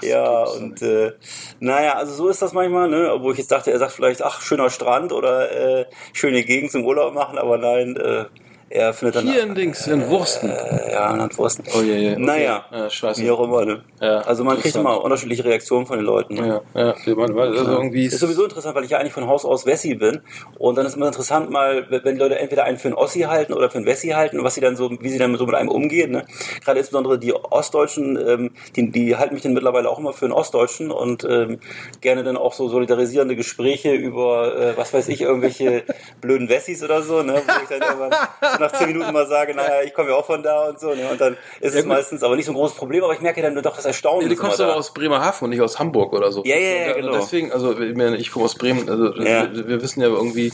ja, und äh, naja, also so ist das manchmal, ne? Obwohl ich jetzt dachte, er sagt vielleicht, ach, schöner Strand oder äh, schöne Gegend zum Urlaub machen, aber nein, äh, er findet dann Hier in Dings, in Wursten. äh, ja, in Antwursten. Oh je, je. Okay. Naja, Ja, scheiße. wie auch immer. Ne? Ja, also man kriegt immer unterschiedliche Reaktionen von den Leuten. Ne? Ja, ja, man, also irgendwie Ist sowieso interessant, weil ich ja eigentlich von Haus aus Wessi bin. Und dann ist immer interessant, mal, wenn die Leute entweder einen für einen Ossi halten oder für einen Wessi halten und was sie dann so, wie sie dann so mit einem umgehen. Ne? Gerade insbesondere die Ostdeutschen, ähm, die, die halten mich dann mittlerweile auch immer für einen Ostdeutschen und ähm, gerne dann auch so solidarisierende Gespräche über, äh, was weiß ich, irgendwelche blöden Wessis oder so, ne? wo ich dann irgendwann nach zehn Minuten mal sage, naja, ich komme ja auch von da und so. Ne? Und dann ist Ja, es gut. meistens aber nicht so ein großes Problem, aber ich merke dann doch das Erstaunen. Nee, du kommst aber da. aus Bremerhaven und nicht aus Hamburg oder so. Ja, ja, ja, äh, genau. Deswegen, also ich, komme aus Bremen, also Ja. wir, wissen ja irgendwie,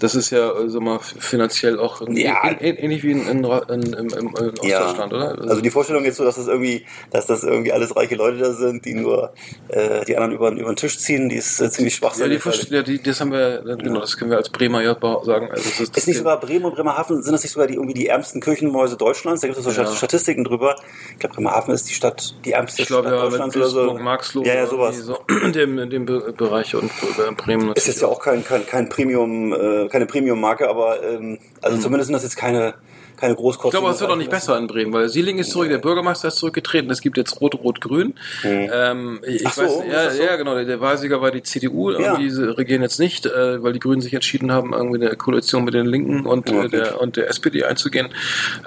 das ist ja also mal finanziell auch irgendwie Ja. ähn- ähn- ähnlich wie in, in, in, in, in, Ostdeutschland, oder? Also die Vorstellung jetzt so, dass das irgendwie, dass das irgendwie alles reiche Leute da sind, die nur äh, die anderen über, über den Tisch ziehen, die ist äh, ziemlich ja, schwachsinnig. die, ja, die, das haben wir, genau, das können wir als Bremer ja sagen. Also das ist, ist nicht sogar Bremen und Bremerhaven, sind das nicht sogar die irgendwie die ärmsten Kirchenmäuse Deutschlands? Da gibt es so Ja. Statistiken drüber. Ich glaube, Bremerhaven ist die Stadt, die ärmste ich glaube Stadt ja, Deutschlands oder so. Marxloh, Ja, ja, sowas. So, in dem, in dem Be Bereich und äh, Bremen Ist jetzt ja auch kein, kein, kein Premium, äh, keine Premium-Marke, aber ähm, also zumindest sind das jetzt keine, keine Ich Großkosten. glaube, es wird auch nicht besser in Bremen, weil Sieling ist zurück, der Bürgermeister ist zurückgetreten, es gibt jetzt Rot-Rot-Grün. Ähm, ich Ach so, weiß, ja, so? ja, genau, der, der Wahlsieger war die CDU, Ja. diese regieren jetzt nicht, äh, weil die Grünen sich entschieden haben, irgendwie eine Koalition mit den Linken und, Ja, äh, der, und der SPD einzugehen.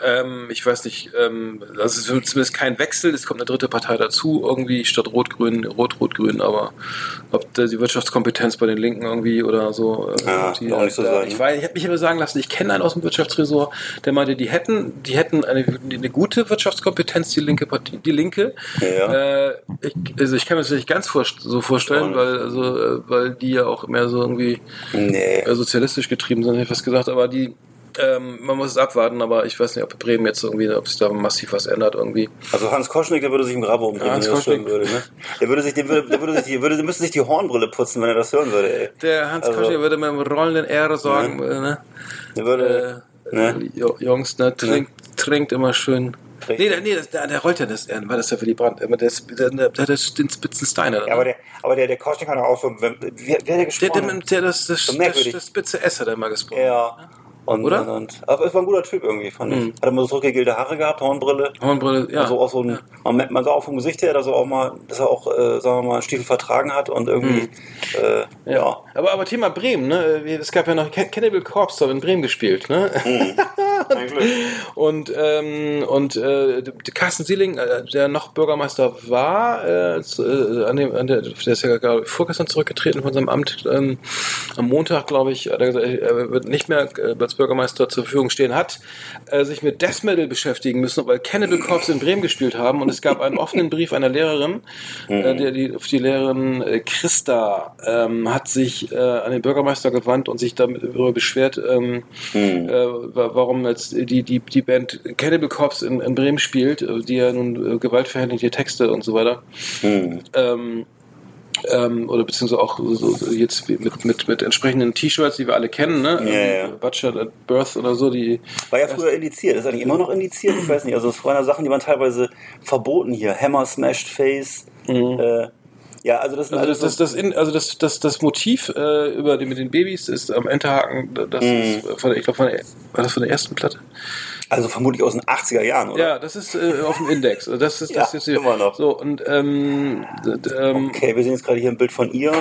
Ähm, ich weiß nicht, ähm, das ist zumindest kein Wechsel, es kommt eine dritte Partei dazu, irgendwie statt Rot-Grün, Rot-Rot-Grün, aber ob die Wirtschaftskompetenz bei den Linken irgendwie oder so, äh, Ja, die, wird auch nicht so da, sein, ich ich habe mich immer sagen lassen, ich kenne einen aus dem Wirtschaftsresort, der meinte, die hätten, die hätten eine, eine gute Wirtschaftskompetenz, die linke Partie, die Linke. Ja. Äh, ich, also ich kann mir das nicht ganz vor, so vorstellen, weil also äh, weil die ja auch mehr so irgendwie Nee. äh, sozialistisch getrieben sind, hätte ich fast gesagt, aber die ähm, man muss es abwarten, aber ich weiß nicht, ob Bremen jetzt irgendwie, ob sich da massiv was ändert irgendwie. Also Hans Koschnick, der würde sich im Grabe umdrehen, Hans wenn er das hören Koschnick. würde. Ne? Der würde sich, der würde, der würde sich, die, würde, müsste sich die Hornbrille putzen, wenn er das hören würde. Ey. Der Hans Also- Koschel würde mit dem rollenden R sagen, äh, ne? Der würde, Äh, ne? Jungs, ne, trinkt, trinkt immer schön. Trinkt. Nee, der, nee das, der, der rollt ja das, war das ja für die Brand, der, der, der, der hat den spitzen Steiner. Ja, aber der, aber der, der Koschnick hat auch so, wer, wer der gesprochen? der, der, das, das, So das, das spitze S hat er mal gesprochen. Ja. Und, Oder? Und, und, aber es war ein guter Typ irgendwie, fand ich. Mhm. Hat immer so zurückgegelte Haare gehabt, Hornbrille. Hornbrille, ja. Also auch so ein, man, merkt- man sah auch vom Gesicht her, dass er auch mal, dass er auch, äh, sagen wir mal, Stiefel vertragen hat und irgendwie, äh, ja. Mhm. Ja. Aber, aber Thema Bremen, ne? Es gab ja noch Can- Cannibal Corpse, in Bremen gespielt, ne? Glück. Und, ähm, und äh, Carsten Sieling, äh, der noch Bürgermeister war, äh, äh, an dem, an der, der ist ja gerade vorgestern zurückgetreten von seinem Amt, ähm, am Montag, glaube ich, hat er gesagt, er wird nicht mehr äh, als Bürgermeister zur Verfügung stehen, hat äh, sich mit Death Metal beschäftigen müssen, weil Cannibal Corpse in Bremen gespielt haben und es gab einen offenen Brief einer Lehrerin, äh, der, die, die Lehrerin äh, Christa ähm, hat sich äh, an den Bürgermeister gewandt und sich damit darüber beschwert, ähm, Hm. äh, wa- warum jetzt die, die, die Band Cannibal Corpse in, in Bremen spielt, äh, die ja nun äh, gewaltverherrliche Texte und so weiter. Hm. Ähm, ähm, oder beziehungsweise auch so jetzt mit, mit, mit entsprechenden T-Shirts, die wir alle kennen, ne? Ja, ja. Butcher at Birth oder so, die War ja früher indiziert. Ist eigentlich immer noch indiziert? Ich weiß nicht. Also es waren ja Sachen, die waren teilweise verboten hier. Hammer, Smashed Face. Äh, ja, also das Also das, das, das, in, also das, das, das Motiv äh, über die, mit den Babys ist am Enterhaken, das Mhm. ist von der, ich glaube, von der, war das von der ersten Platte? also vermutlich aus den 80er Jahren, oder? Ja, das ist äh, auf dem Index. Das ist Ja, das ist jetzt immer noch. So und ähm, ähm, Okay, wir sehen jetzt gerade hier ein Bild von ihr.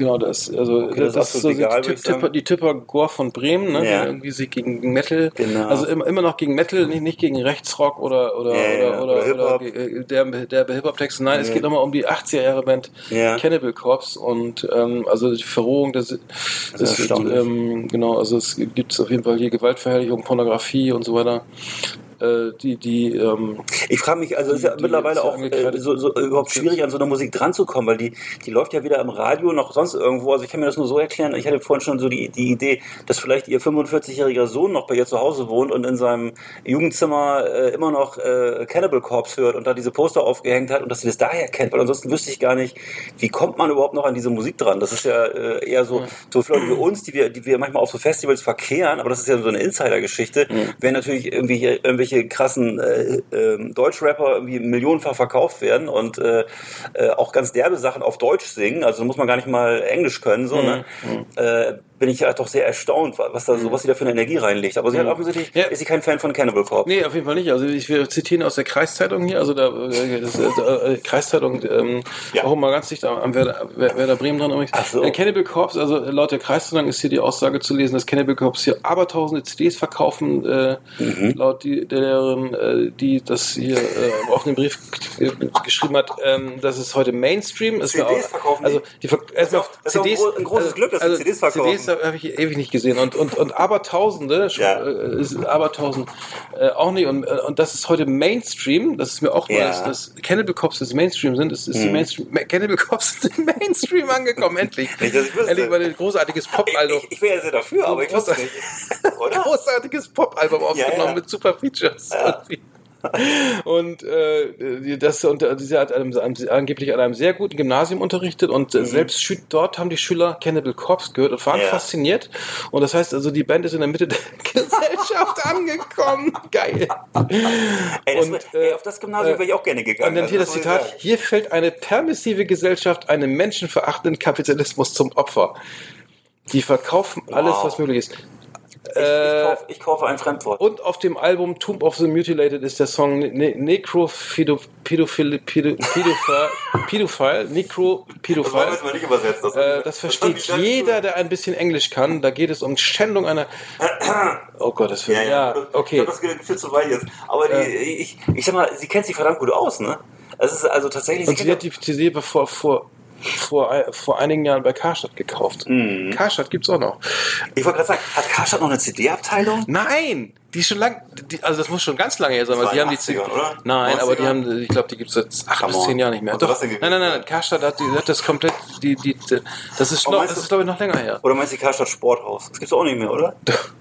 Genau, das, also Okay, das das, ist so die, egal, sagen. Tipper, die Tipper Gore von Bremen, ne? Ja. die irgendwie sich gegen Metal, Genau. also immer, immer noch gegen Metal, nicht, nicht gegen Rechtsrock oder oder Ja, ja, oder, oder oder, oder äh, der der Hip Hop Texte. Nein, es Ja. geht nochmal um die 80er Jahre Band Ja. Cannibal Corpse und ähm, also die Verrohung das, Das ist ähm, genau, also es gibt auf jeden Fall hier Gewaltverherrlichung, Pornografie und so weiter. Äh, die die ähm, Ich frage mich, also es ist ja Die- die mittlerweile auch äh, so, so überhaupt schwierig an so eine Musik dran zu kommen, weil die, die läuft ja weder im Radio noch sonst irgendwo. Also ich kann mir das nur so erklären. Ich hatte vorhin schon so die, die Idee, dass vielleicht ihr 45-jähriger Sohn noch bei ihr zu Hause wohnt und in seinem Jugendzimmer äh, immer noch äh, Cannibal Corpse hört und da diese Poster aufgehängt hat und dass sie das daher kennt, weil ansonsten wüsste ich gar nicht, wie kommt man überhaupt noch an diese Musik dran. Das ist ja äh, eher so, so für Leute wie uns, die wir, die wir manchmal auf so Festivals verkehren, aber das ist ja so eine Insider-Geschichte, wenn natürlich irgendwie hier irgendwelche krassen äh, ähm, Deutschrapper irgendwie millionenfach verkauft werden und äh, äh, auch ganz derbe Sachen auf Deutsch singen, also muss man gar nicht mal Englisch können, so, ne? Äh, bin ich ja doch sehr erstaunt, was da so, was sie da für eine Energie reinlegt. Aber sie hat offensichtlich, Ja. ist sie kein Fan von Cannibal Corpse. Nee, auf jeden Fall nicht. Also ich will zitieren aus der Kreiszeitung hier, also da äh, das, äh, äh, Kreiszeitung ähm, Ja. auch mal ganz dicht am, am Werder, Wer- Werder Bremen dran übrigens. Ach so. Äh, Cannibal Corpse, also laut der Kreiszeitung ist hier die Aussage zu lesen, dass Cannibal Corpse hier abertausende CDs verkaufen, äh, Mhm. laut die, der Lehrerin, äh, die das hier äh, im offenen Brief geschrieben hat, ähm, dass es heute Mainstream ist. CDs verkaufen die? Also die ver erstmal das ist auch ein gro- ein großes Glück, dass die CDs verkaufen. CDs habe ich ewig nicht gesehen und und und abertausende schon, Ja. äh, abertausend äh, auch nicht und, äh, und das ist heute Mainstream das ist mir auch neu Ja. dass, dass Cannibal Cops jetzt Mainstream sind ist, ist die Hm. Mainstream Ma- Cannibal Cops sind im Mainstream angekommen endlich Nicht, dass ich wüsste. endlich mal ein großartiges Pop-Album Ich, ich wäre ja sehr dafür, aber ich wusste nicht. Oder? großartiges Pop-Album aufgenommen ja. mit super Features Ja. und äh, die- das und äh, sie hat einem, angeblich an einem sehr guten Gymnasium unterrichtet und äh, selbst Schü dort haben die Schüler Cannibal Corpse gehört und waren Mhm. Ja. fasziniert und das heißt also die Band ist in der Mitte der Gesellschaft angekommen geil Ey, das, Und, wär- ey, äh, auf das Gymnasium wäre ich auch gerne gegangen. und dann hier Also, das muss ich Zitat, sagen. hier fällt eine permissive Gesellschaft einem menschenverachtenden Kapitalismus zum Opfer. Die verkaufen alles, Wow. was möglich ist. Ich, Äh, ich, kaufe, ich kaufe ein Fremdwort. und auf dem Album Tomb of the Mutilated ist der Song ne Necro-Pädophile, Pädophile, Necro, Das wollen wir Pädophile. jetzt mal nicht übersetzen. Das, Äh, das versteht jeder, der ein bisschen Englisch kann. Da geht es um Schändung einer. Oh Gott, das Ja, wird. ja. Ja, Ich okay. glaube, das geht viel zu weit jetzt. Aber die, ich, ich sag mal, sie kennt sich verdammt gut aus, ne? Es ist also tatsächlich. Und sie kennt hat die CD vor, vor, vor, vor einigen Jahren bei Karstadt gekauft. Mhm. Karstadt gibt's auch noch. ich wollte gerade sagen, hat Karstadt noch eine CD-Abteilung? Nein! Die ist schon lang, die, also das muss schon ganz lange her sein, weil die haben die 80ern, oder? Nein, aber die 90ern? haben, ich glaube, die gibt's seit acht bis zehn Jahren nicht mehr. Doch, nein, nein, nein, Karstadt hat, die, hat das komplett, die, die, die das ist noch, das ist glaube ich noch länger her. Oder meinst du die Karstadt Sporthaus? Das gibt's auch nicht mehr, oder?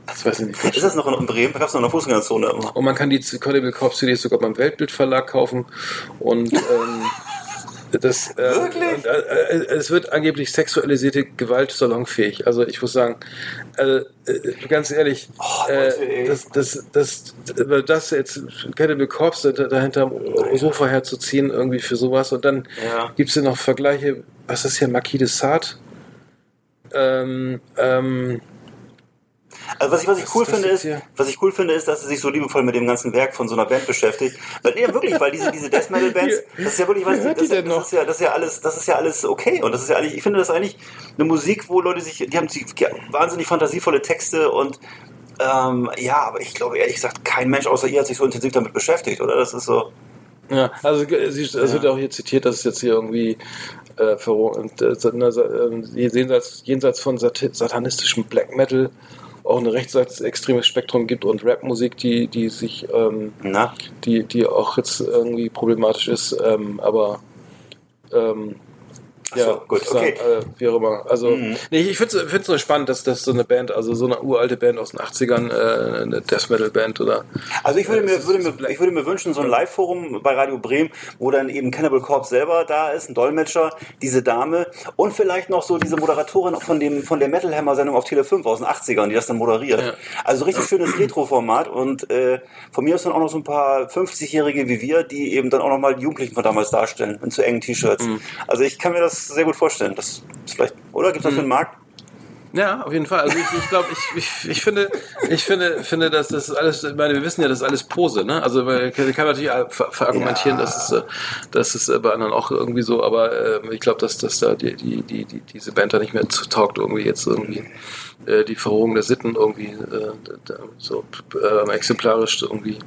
Das weiß ich nicht. Ist das noch in Bremen? Da gab's noch eine Fußgängerzone immer. Und man kann die Cannibal Corpse CDs sogar beim Weltbildverlag kaufen. Und ähm, das, äh, Wirklich? Äh, äh, es wird angeblich sexualisierte Gewalt salonfähig. Also ich muss sagen, äh, äh, ganz ehrlich, Oh, äh, das, das, das, das, jetzt Cannibal Corpse da- dahinter am Sofa herzuziehen irgendwie für sowas. Und dann Ja. gibt's ja noch Vergleiche. Was ist hier Marquis de Sade? Ähm, ähm, Also was ich, was ich Was cool das finde ist, hier? was ich cool finde ist, dass sie sich so liebevoll mit dem ganzen Werk von so einer Band beschäftigt. Weil, nee, wirklich, weil diese, diese Death Metal Bands, das ist ja wirklich, was, das, das, noch? ist ja, das ist ja alles, das ist ja alles okay. Und das ist ja eigentlich, ich finde das eigentlich eine Musik, wo Leute sich, die haben die, wahnsinnig fantasievolle Texte und ähm, ja, aber ich glaube ehrlich gesagt, kein Mensch außer ihr hat sich so intensiv damit beschäftigt, oder? Das ist so. Ja, also es wird auch hier zitiert, dass es jetzt hier irgendwie äh, und, äh, ähm, jenseits, jenseits von sat satanistischem Black Metal auch ein rechtsextremes Spektrum gibt und Rapmusik, die, die sich, ähm, Na? die, die auch jetzt irgendwie problematisch ist, ähm, aber ähm, Ach so, ja, gut, ich sag, okay. äh, wie auch immer. Also, Mhm. nee, ich finde es nur spannend, dass das so eine Band, also so eine uralte Band aus den 80ern, äh, eine Death Metal Band oder Also ich würde, Ja, mir, würde, mir, ich würde mir wünschen, so ein Live-Forum bei Radio Bremen, wo dann eben Cannibal Corpse selber da ist, ein Dolmetscher, diese Dame und vielleicht noch so diese Moderatorin von dem von der Metal Hammer Sendung auf Tele 5 aus den 80ern, die das dann moderiert. Ja. Also richtig schönes Retro-Format und äh, von mir aus dann auch noch so ein paar 50-Jährige wie wir, die eben dann auch noch mal die Jugendlichen von damals darstellen, in zu engen T-Shirts. Mhm. Also ich kann mir das sehr gut vorstellen. Das ist vielleicht, oder? Gibt es das für den Markt? Ja, auf jeden Fall. Also ich, ich glaube, ich, ich, ich finde, ich finde, finde, dass das alles, ich meine, wir wissen ja, das ist alles Pose, ne? Also man kann natürlich ver verargumentieren, Ja. dass es, äh, dass es äh, bei anderen auch irgendwie so, aber ähm, ich glaube, dass, dass da die, die, die, die, diese Band da nicht mehr zu taugt, irgendwie jetzt irgendwie äh, die Verrohung der Sitten irgendwie äh, so äh, exemplarisch irgendwie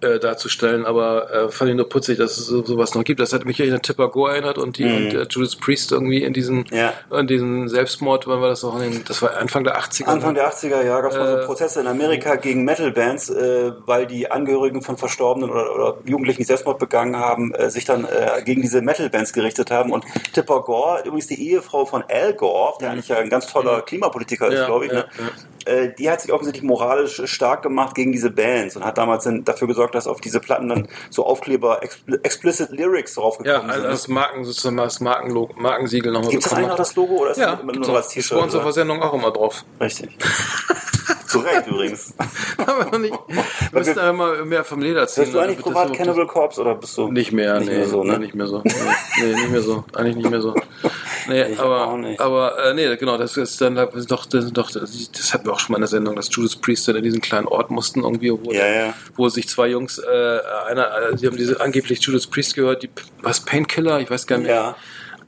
äh, darzustellen, aber äh, fand ich nur putzig, dass es so, sowas noch gibt. Das hat mich ja an Tipper Gore erinnert und die Mhm. und äh, Judas Priest irgendwie in diesen Ja. in diesen Selbstmord, wann war das noch in den, das war Anfang der 80er. Anfang der 80er Jahre gab es mal so Äh, Prozesse in Amerika gegen Metal-Bands, äh, weil die Angehörigen von Verstorbenen oder, oder Jugendlichen, die Selbstmord begangen haben, äh, sich dann äh, gegen diese Metal-Bands gerichtet haben. Und Tipper Gore, übrigens die Ehefrau von Al Gore, der eigentlich ja ein ganz toller Klimapolitiker ist, Ja, glaube ich, ja, ne? Äh, die hat sich offensichtlich moralisch stark gemacht gegen diese Bands und hat damals dann dafür gesorgt, dass auf diese Platten dann so Aufkleber, expl explicit Lyrics ja, draufgekommen also sind. das Marken, sozusagen das Markenlogo, Markensiegel nochmal Gibt es eigentlich noch das Logo oder ist Ja, das immer nur Das T-Shirt? bei uns auf oder? der Sendung auch immer drauf. Richtig. Zu Recht übrigens. Aber noch nicht. Wir müssen immer mehr vom Leder ziehen. Hörst du eigentlich damit das privat Cannibal Corpse oder bist du Nicht mehr, Nicht nee, mehr so, ne? nicht mehr so. Nee, nicht mehr so. Eigentlich nicht mehr so. Nee, Ich aber, auch nicht. aber äh, nee, genau, das ist dann doch, das, ist doch, das hatten wir auch schon mal in der Sendung, dass Judas Priest dann in diesen kleinen Ort mussten, irgendwie, wo, Ja, ja. wo sich zwei Jungs, äh, einer, äh, die haben diese angeblich Judas Priest gehört, die was Painkiller, ich weiß gar nicht mehr.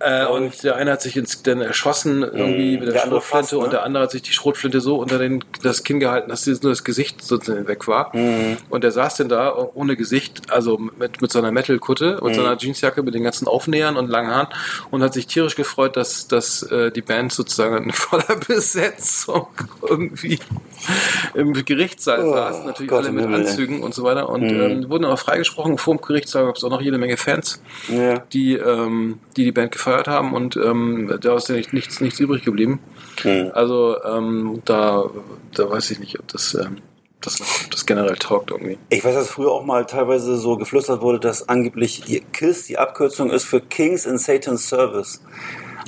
Äh, und der eine hat sich ins, dann erschossen irgendwie mit der, der Schrotflinte fast, ne? und der andere hat sich die Schrotflinte so unter den, das Kinn gehalten, dass nur das Gesicht sozusagen weg war. Mhm. Und der saß dann da ohne Gesicht, also mit, mit seiner Metal-Kutte Mhm. und seiner Jeansjacke mit den ganzen Aufnähern und langen Haaren und hat sich tierisch gefreut, dass, dass äh, die Band sozusagen in voller Besetzung irgendwie im Gerichtssaal Oh, saß. Natürlich Gott alle mit Himmel, ey. Anzügen und so weiter. Und Mhm. ähm, wurden aber freigesprochen. Vor dem Gerichtssaal gab es auch noch jede Menge Fans Ja. die, ähm, die die Band gefeiert haben und ähm, da ist ja nicht, nichts, nichts übrig geblieben. Mhm. Also ähm, da, da weiß ich nicht, ob das, ähm, das, ob das generell taugt irgendwie. Ich weiß, dass früher auch mal teilweise so geflüstert wurde, dass angeblich die KISS die Abkürzung ist für Kings in Satan's Service.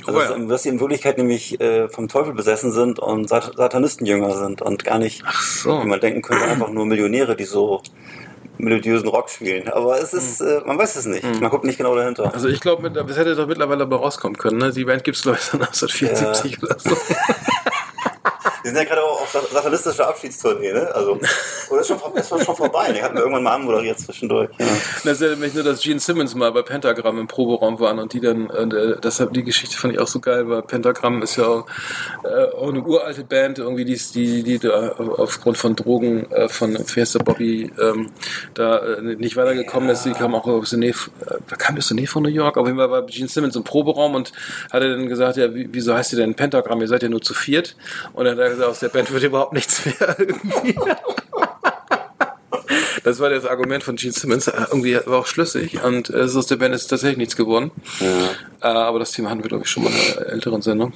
Also, Oh ja. dass, dass sie in Wirklichkeit nämlich äh, vom Teufel besessen sind und Sat Satanistenjünger sind und gar nicht, so. wie man denken könnte, einfach nur Millionäre, die so melodiösen Rock spielen. Aber es ist, äh, man weiß es nicht. Man guckt nicht genau dahinter. Also ich glaube, das hätte doch mittlerweile aber rauskommen können. Ne? Die Band gibt es, glaube ich, seit 1974 oder so. Die sind ja gerade auch auf sat- satanistischer Abschiedstournee, ne? Also, oder ist schon, ist schon vorbei. Die hatten wir irgendwann mal anmoderiert zwischendurch. Ja. Das erinnert mich nur, dass Gene Simmons mal bei Pentagram im Proberaum waren und die dann, und, äh, deshalb die Geschichte fand ich auch so geil, weil Pentagram ist ja auch, äh, auch eine uralte Band, irgendwie, die, die, die da aufgrund von Drogen äh, von Fiesta Bobby ähm, da äh, nicht weitergekommen ist. Die kam auch aus der Nähe, äh, da kam aus der Nähe von New York, auf jeden Fall war Gene Simmons im Proberaum und hatte dann gesagt, ja, wie, wieso heißt ihr denn Pentagram? Ihr seid ja nur zu viert. Und dann hat er gesagt, aus der Band wird überhaupt nichts mehr irgendwie. Das war das Argument von Gene Simmons. Äh, Irgendwie war auch schlüssig. Und äh, aus der Band ist tatsächlich nichts geworden. Äh, aber das Thema hatten wir, glaube ich, schon mal in einer älteren Sendung.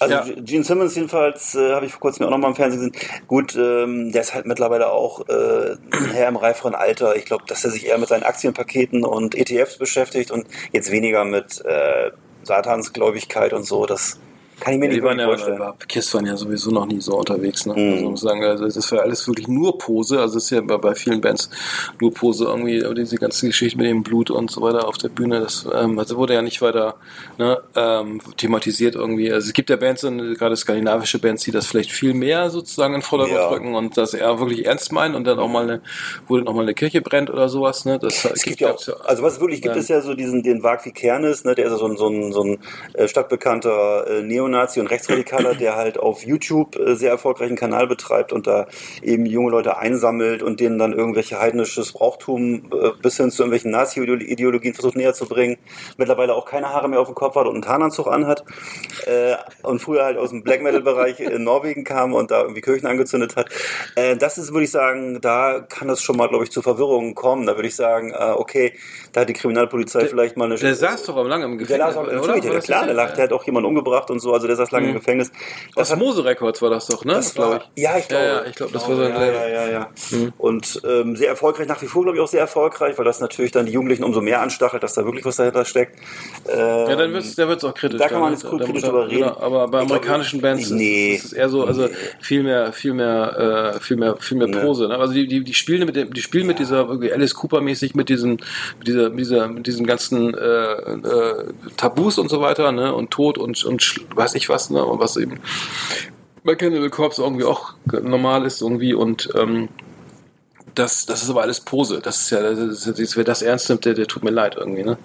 Also Ja. Gene Simmons jedenfalls, äh, habe ich vor kurzem auch noch mal im Fernsehen gesehen. Gut, ähm, der ist halt mittlerweile auch äh, ein Herr im reiferen Alter. Ich glaube, dass er sich eher mit seinen Aktienpaketen und ETFs beschäftigt und jetzt weniger mit äh, Satansgläubigkeit und so. Das kann ich mir Die nicht ja, vorstellen. bei Kiss waren ja sowieso noch nie so unterwegs. Ne? Mhm. Also muss sagen, also das war alles wirklich nur Pose. Also es ist ja bei, bei vielen Bands nur Pose irgendwie. Aber diese ganze Geschichte mit dem Blut und so weiter auf der Bühne, das ähm, also wurde ja nicht weiter ne, ähm, thematisiert irgendwie. Also es gibt ja Bands, und gerade skandinavische Bands, die das vielleicht viel mehr sozusagen in Vordergrund Ja. rücken und das eher wirklich ernst meinen und dann auch mal eine, wo dann auch mal eine Kirche brennt oder sowas. Ne? Das Es gibt ja auch, also was es wirklich gibt, Ja. ist ja so diesen, den Wagvi Kernes, ne, der ist ja so ein, so ein, so ein äh, stadtbekannter äh, Neonazi und Rechtsradikaler, der halt auf YouTube äh, sehr erfolgreichen Kanal betreibt und da eben junge Leute einsammelt und denen dann irgendwelche heidnisches Brauchtum äh, bis hin zu irgendwelchen Nazi-Ideologien versucht näher zu bringen. Mittlerweile auch keine Haare mehr auf dem Kopf hat und einen Tarnanzug anhat äh, und früher halt aus dem Black Metal-Bereich in Norwegen kam und da irgendwie Kirchen angezündet hat. Das ist, würde ich sagen, da kann es schon mal, glaube ich, zu Verwirrungen kommen. Da würde ich sagen, okay, da hat die Kriminalpolizei vielleicht mal eine... Der saß doch am lange im der Gefängnis, saß auch, oder? natürlich, der, das klar, der, lacht, der hat auch jemanden umgebracht und so, also der saß lange im Mhm. Gefängnis. Das Aus hat, Mose Records war das doch, ne? das war, ja, ich glaube. Ja, ja, ich glaube, das war sein ja, ja, ja, ja. Und ähm, sehr erfolgreich, nach wie vor, glaube ich, auch sehr erfolgreich, weil das natürlich dann die Jugendlichen umso mehr anstachelt, dass da wirklich was dahinter steckt. Ähm, Ja, dann wird's, da wird's auch kritisch. Da kann man ne? jetzt Da- kritisch drüber reden. genau, aber bei Ich glaub, amerikanischen Bands nee. ist, es eher so, also viel mehr, viel mehr, äh, viel mehr, viel mehr. Pose. Ne? Also die, die, die spielen mit dem, die spielen mit dieser Alice Cooper mäßig mit diesen, mit dieser, mit dieser, mit diesen ganzen äh, äh, Tabus und so weiter, ne? Und Tod und und weiß ich was, ne? Und was eben bei Cannibal Corpse irgendwie auch normal ist irgendwie und ähm, das, das ist aber alles Pose. Das ist ja, das ist, wer das ernst nimmt, der, der tut mir leid irgendwie, ne?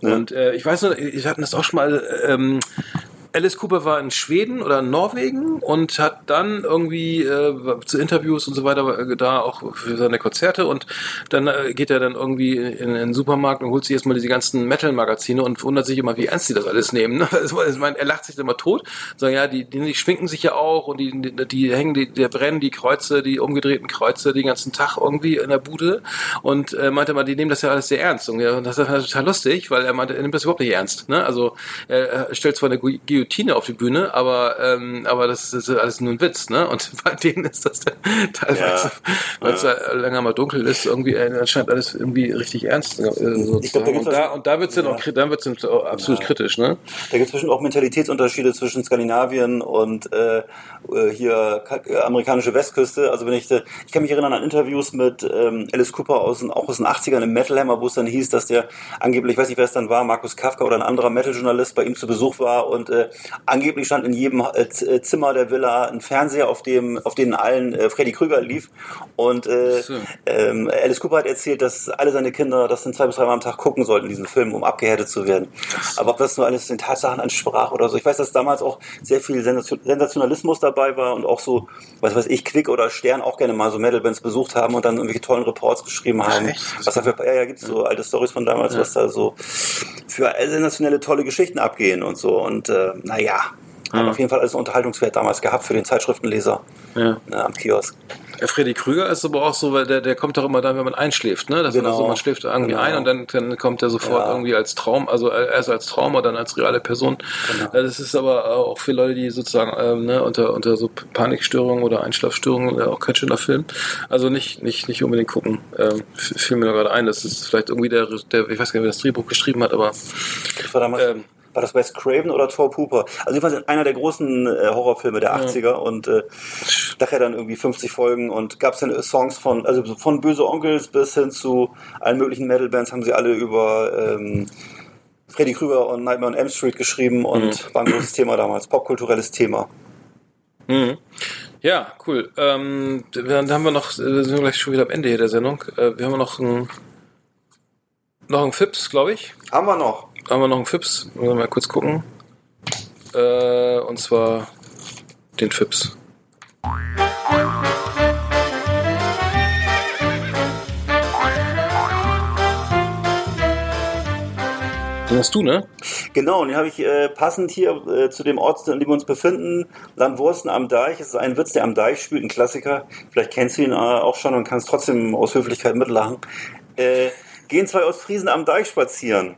Ja. Und äh, ich weiß noch, ich hatten das auch schon mal, ähm, Alice Cooper war in Schweden oder in Norwegen und hat dann irgendwie äh, zu Interviews und so weiter äh, da auch für seine Konzerte und dann äh, geht er dann irgendwie in, in den Supermarkt und holt sich erstmal diese ganzen Metal-Magazine und wundert sich immer, wie ernst die das alles nehmen. Ne? Also, ich meine, er lacht sich immer tot, sagen ja, die, die, die schminken sich ja auch und die, die, die hängen, die, die brennen die Kreuze, die umgedrehten Kreuze den ganzen Tag irgendwie in der Bude und äh, meinte mal, die nehmen das ja alles sehr ernst und, ja, und das ist total lustig, weil er meinte, er nimmt das überhaupt nicht ernst. Ne? Also er, stellt zwar eine Gu- Guillotine Guillotine auf die Bühne, aber, ähm, aber das ist alles nur ein Witz, ne? Und bei denen ist das dann teilweise, weil es ja. länger mal dunkel ist, irgendwie äh, anscheinend alles irgendwie richtig ernst. Äh, glaub, da und, da, und da wird's dann Ja. auch, dann wird's dann absolut kritisch, ne? Da gibt es bestimmt auch Mentalitätsunterschiede zwischen Skandinavien und äh, äh, hier äh, amerikanische Westküste. Also wenn ich, ich kann mich erinnern an Interviews mit ähm, Alice Cooper aus den, auch aus den 80ern im Metal Hammer, wo es dann hieß, dass der angeblich, ich weiß nicht, wer es dann war, Markus Kafka oder ein anderer Metal-Journalist bei ihm zu Besuch war und äh, angeblich stand in jedem äh, äh, Zimmer der Villa ein Fernseher, auf dem, auf denen allen äh, Freddy Krüger lief. Und äh, So. ähm, Alice Cooper hat erzählt, dass alle seine Kinder das dann zwei bis dreimal am Tag gucken sollten, diesen Film, um abgehärtet zu werden. Aber ob das nur alles den Tatsachen ansprach oder so. Ich weiß, dass damals auch sehr viel Sensation- Sensationalismus dabei war und auch so, was weiß ich, Quick oder Stern auch gerne mal so Metal-Bands besucht haben und dann irgendwelche tollen Reports geschrieben haben. echt? Was da für, ja, ja, gibt's so alte Stories von damals, was da so für sensationelle, tolle Geschichten abgehen und so. Und äh, naja, hat auf jeden Fall alles einen Unterhaltungswert damals gehabt für den Zeitschriftenleser Ja. ne, am Kiosk. Der Freddy Krüger ist aber auch so, weil der, der kommt doch immer dann, wenn man einschläft, ne? Das Genau. ist also, man schläft irgendwie Genau. ein und dann, dann kommt er sofort Ja. irgendwie als Traum, also erst als Trauma, dann als reale Person. Genau. Ja, Das ist aber auch für Leute, die sozusagen ähm, ne, unter, unter so Panikstörungen oder Einschlafstörungen äh, auch kein schöner Film. Also nicht, nicht, nicht unbedingt gucken. Ähm, fiel mir gerade ein, das ist vielleicht irgendwie der, der, ich weiß gar nicht, wer das Drehbuch geschrieben hat, aber Das war damals. Ähm, war das Wes Craven oder Thor Hooper? Also jedenfalls einer der großen äh, Horrorfilme der 80er und äh, nachher dann irgendwie 50 Folgen und gab es dann äh, Songs von, also so von Böse Onkels bis hin zu allen möglichen Metal-Bands haben sie alle über ähm, Freddy Krüger und Nightmare on Elm Street geschrieben und war ein großes Thema damals, popkulturelles Thema. Mhm. Ja, cool. Ähm, dann haben wir noch, äh, sind wir gleich schon wieder am Ende hier der Sendung. Äh, wir haben noch ein, noch ein Fips, glaube ich. Haben wir noch. Haben wir noch einen Fips? Müssen wir mal kurz gucken. Äh, und zwar den Fips. Den hast du, ne? Genau, und den habe ich äh, passend hier äh, zu dem Ort, an dem wir uns befinden, Landwursten am Deich. Es ist ein Witz, der am Deich spielt, ein Klassiker. Vielleicht kennst du ihn äh, auch schon und kannst trotzdem aus Höflichkeit mitlachen. Äh, gehen zwei Ostfriesen am Deich spazieren.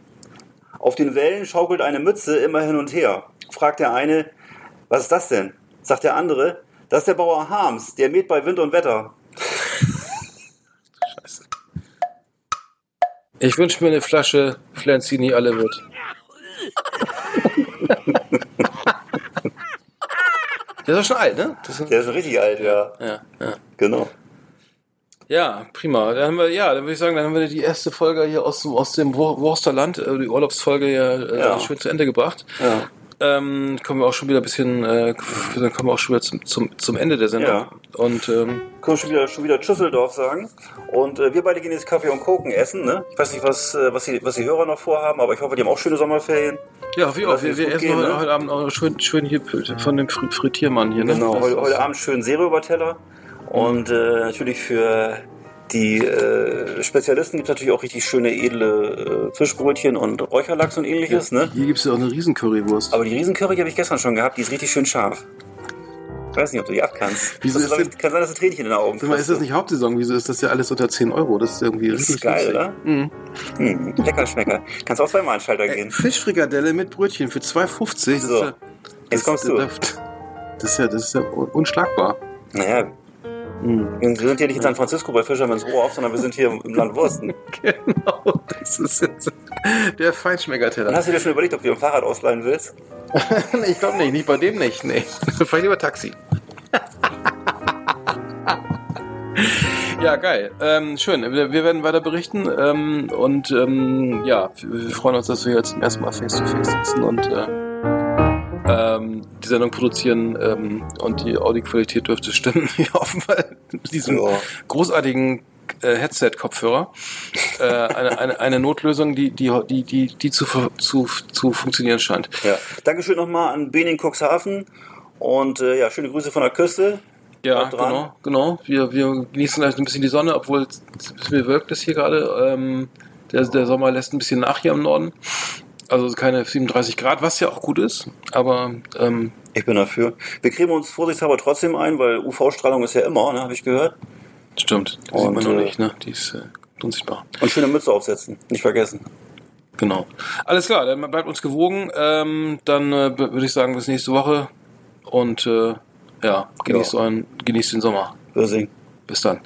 Auf den Wellen schaukelt eine Mütze immer hin und her. Fragt der eine, was ist das denn? Sagt der andere, das ist der Bauer Harms, der mäht bei Wind und Wetter. Ich wünsche mir eine Flasche Flanzini alle wird. Der ist doch schon alt, ne? Das ist, Der ist richtig alt, ja. ja, ja. Genau. Ja, prima. Dann haben wir, ja, dann würde ich sagen, dann haben wir die erste Folge hier aus, dem- aus dem Wursterland, äh, die Urlaubsfolge ja, äh, Ja. schön zu Ende gebracht. Ja. Ähm, kommen wir auch schon wieder ein bisschen, äh, dann kommen wir auch schon wieder zum, zum, zum Ende der Sendung. Ja. Und ähm, können wir schon wieder, schon wieder Tschüsseldorf sagen. Und äh, wir beide gehen jetzt Kaffee und Koken essen. Ne? Ich weiß nicht, was, äh, was, die, was die Hörer noch vorhaben, aber ich hoffe, die haben auch schöne Sommerferien. ja, wie auch, wir, wir essen gehen, heute, ne? heute Abend auch schön, schön hier von dem Fri- Frittiermann hier. Ne? Genau, heute, heute Abend schön Seeröberteller. Und äh, natürlich für die äh, Spezialisten gibt es natürlich auch richtig schöne, edle äh, Fischbrötchen und Räucherlachs und ähnliches. Ne? Hier gibt es ja auch eine Riesencurrywurst. Aber die Riesencurry habe ich gestern schon gehabt, die ist richtig schön scharf. Ich weiß nicht, ob du die abkannst. Wieso das ist ich, kann sein, dass du Tränchen in den Augen mal, ist das nicht Hauptsaison? Wieso ist das ja alles unter 10 Euro? Das ist irgendwie Das ist richtig geil, günstig. oder? Mhm. Hm, lecker Schmecker. Kannst auch zweimal Schalter gehen. Fischfrikadelle mit Brötchen für 2,50. Das So, ja, jetzt kommst du. Das, das ist ja, das ist ja un- unschlagbar. Naja, Mhm. wir sind hier nicht in San Francisco bei Fisherman's Wharf, sondern wir sind hier im Land Wursten. Genau, das ist jetzt der Dann Feinschmeckerteller. hast du dir schon überlegt, ob du dir ein Fahrrad ausleihen willst? Ich glaube nicht, nicht bei dem nicht. Nee. Ich lieber Taxi. Ja, geil. Ähm, schön. Wir, werden weiter berichten. Ähm, und ähm, ja, wir freuen uns, dass wir jetzt zum ersten Mal face-to-face sitzen und äh, ähm, die Sendung produzieren. Ähm, und die Audioqualität dürfte stimmen. Wir hoffen mal mit diesem Ja. großartigen äh, Headset-Kopfhörer. Äh, eine, eine, eine Notlösung, die, die, die, die, die zu, zu, zu funktionieren scheint. Ja. Dankeschön nochmal an Bening Cuxhaven und äh, ja, schöne Grüße von der Küste. Ja, genau, genau. Wir, wir genießen gleich ein bisschen die Sonne, obwohl es ein bisschen bewölkt ist hier gerade. Ähm, der, der Sommer lässt ein bisschen nach hier im Norden. Also keine 37 Grad, was ja auch gut ist. Aber ähm, Ich bin dafür. Wir cremen uns vorsichtshalber trotzdem ein, weil UV-Strahlung ist ja immer, ne, habe ich gehört. stimmt, die Und, sieht man noch äh, nicht, ne? Die ist äh, unsichtbar. Und schöne Mütze aufsetzen, nicht vergessen. Genau. Alles klar, dann bleibt uns gewogen. Ähm, dann äh, würde ich sagen, bis nächste Woche. Und äh, ja, genießt, Ja. euren, genießt den Sommer. Bösing. Bis dann.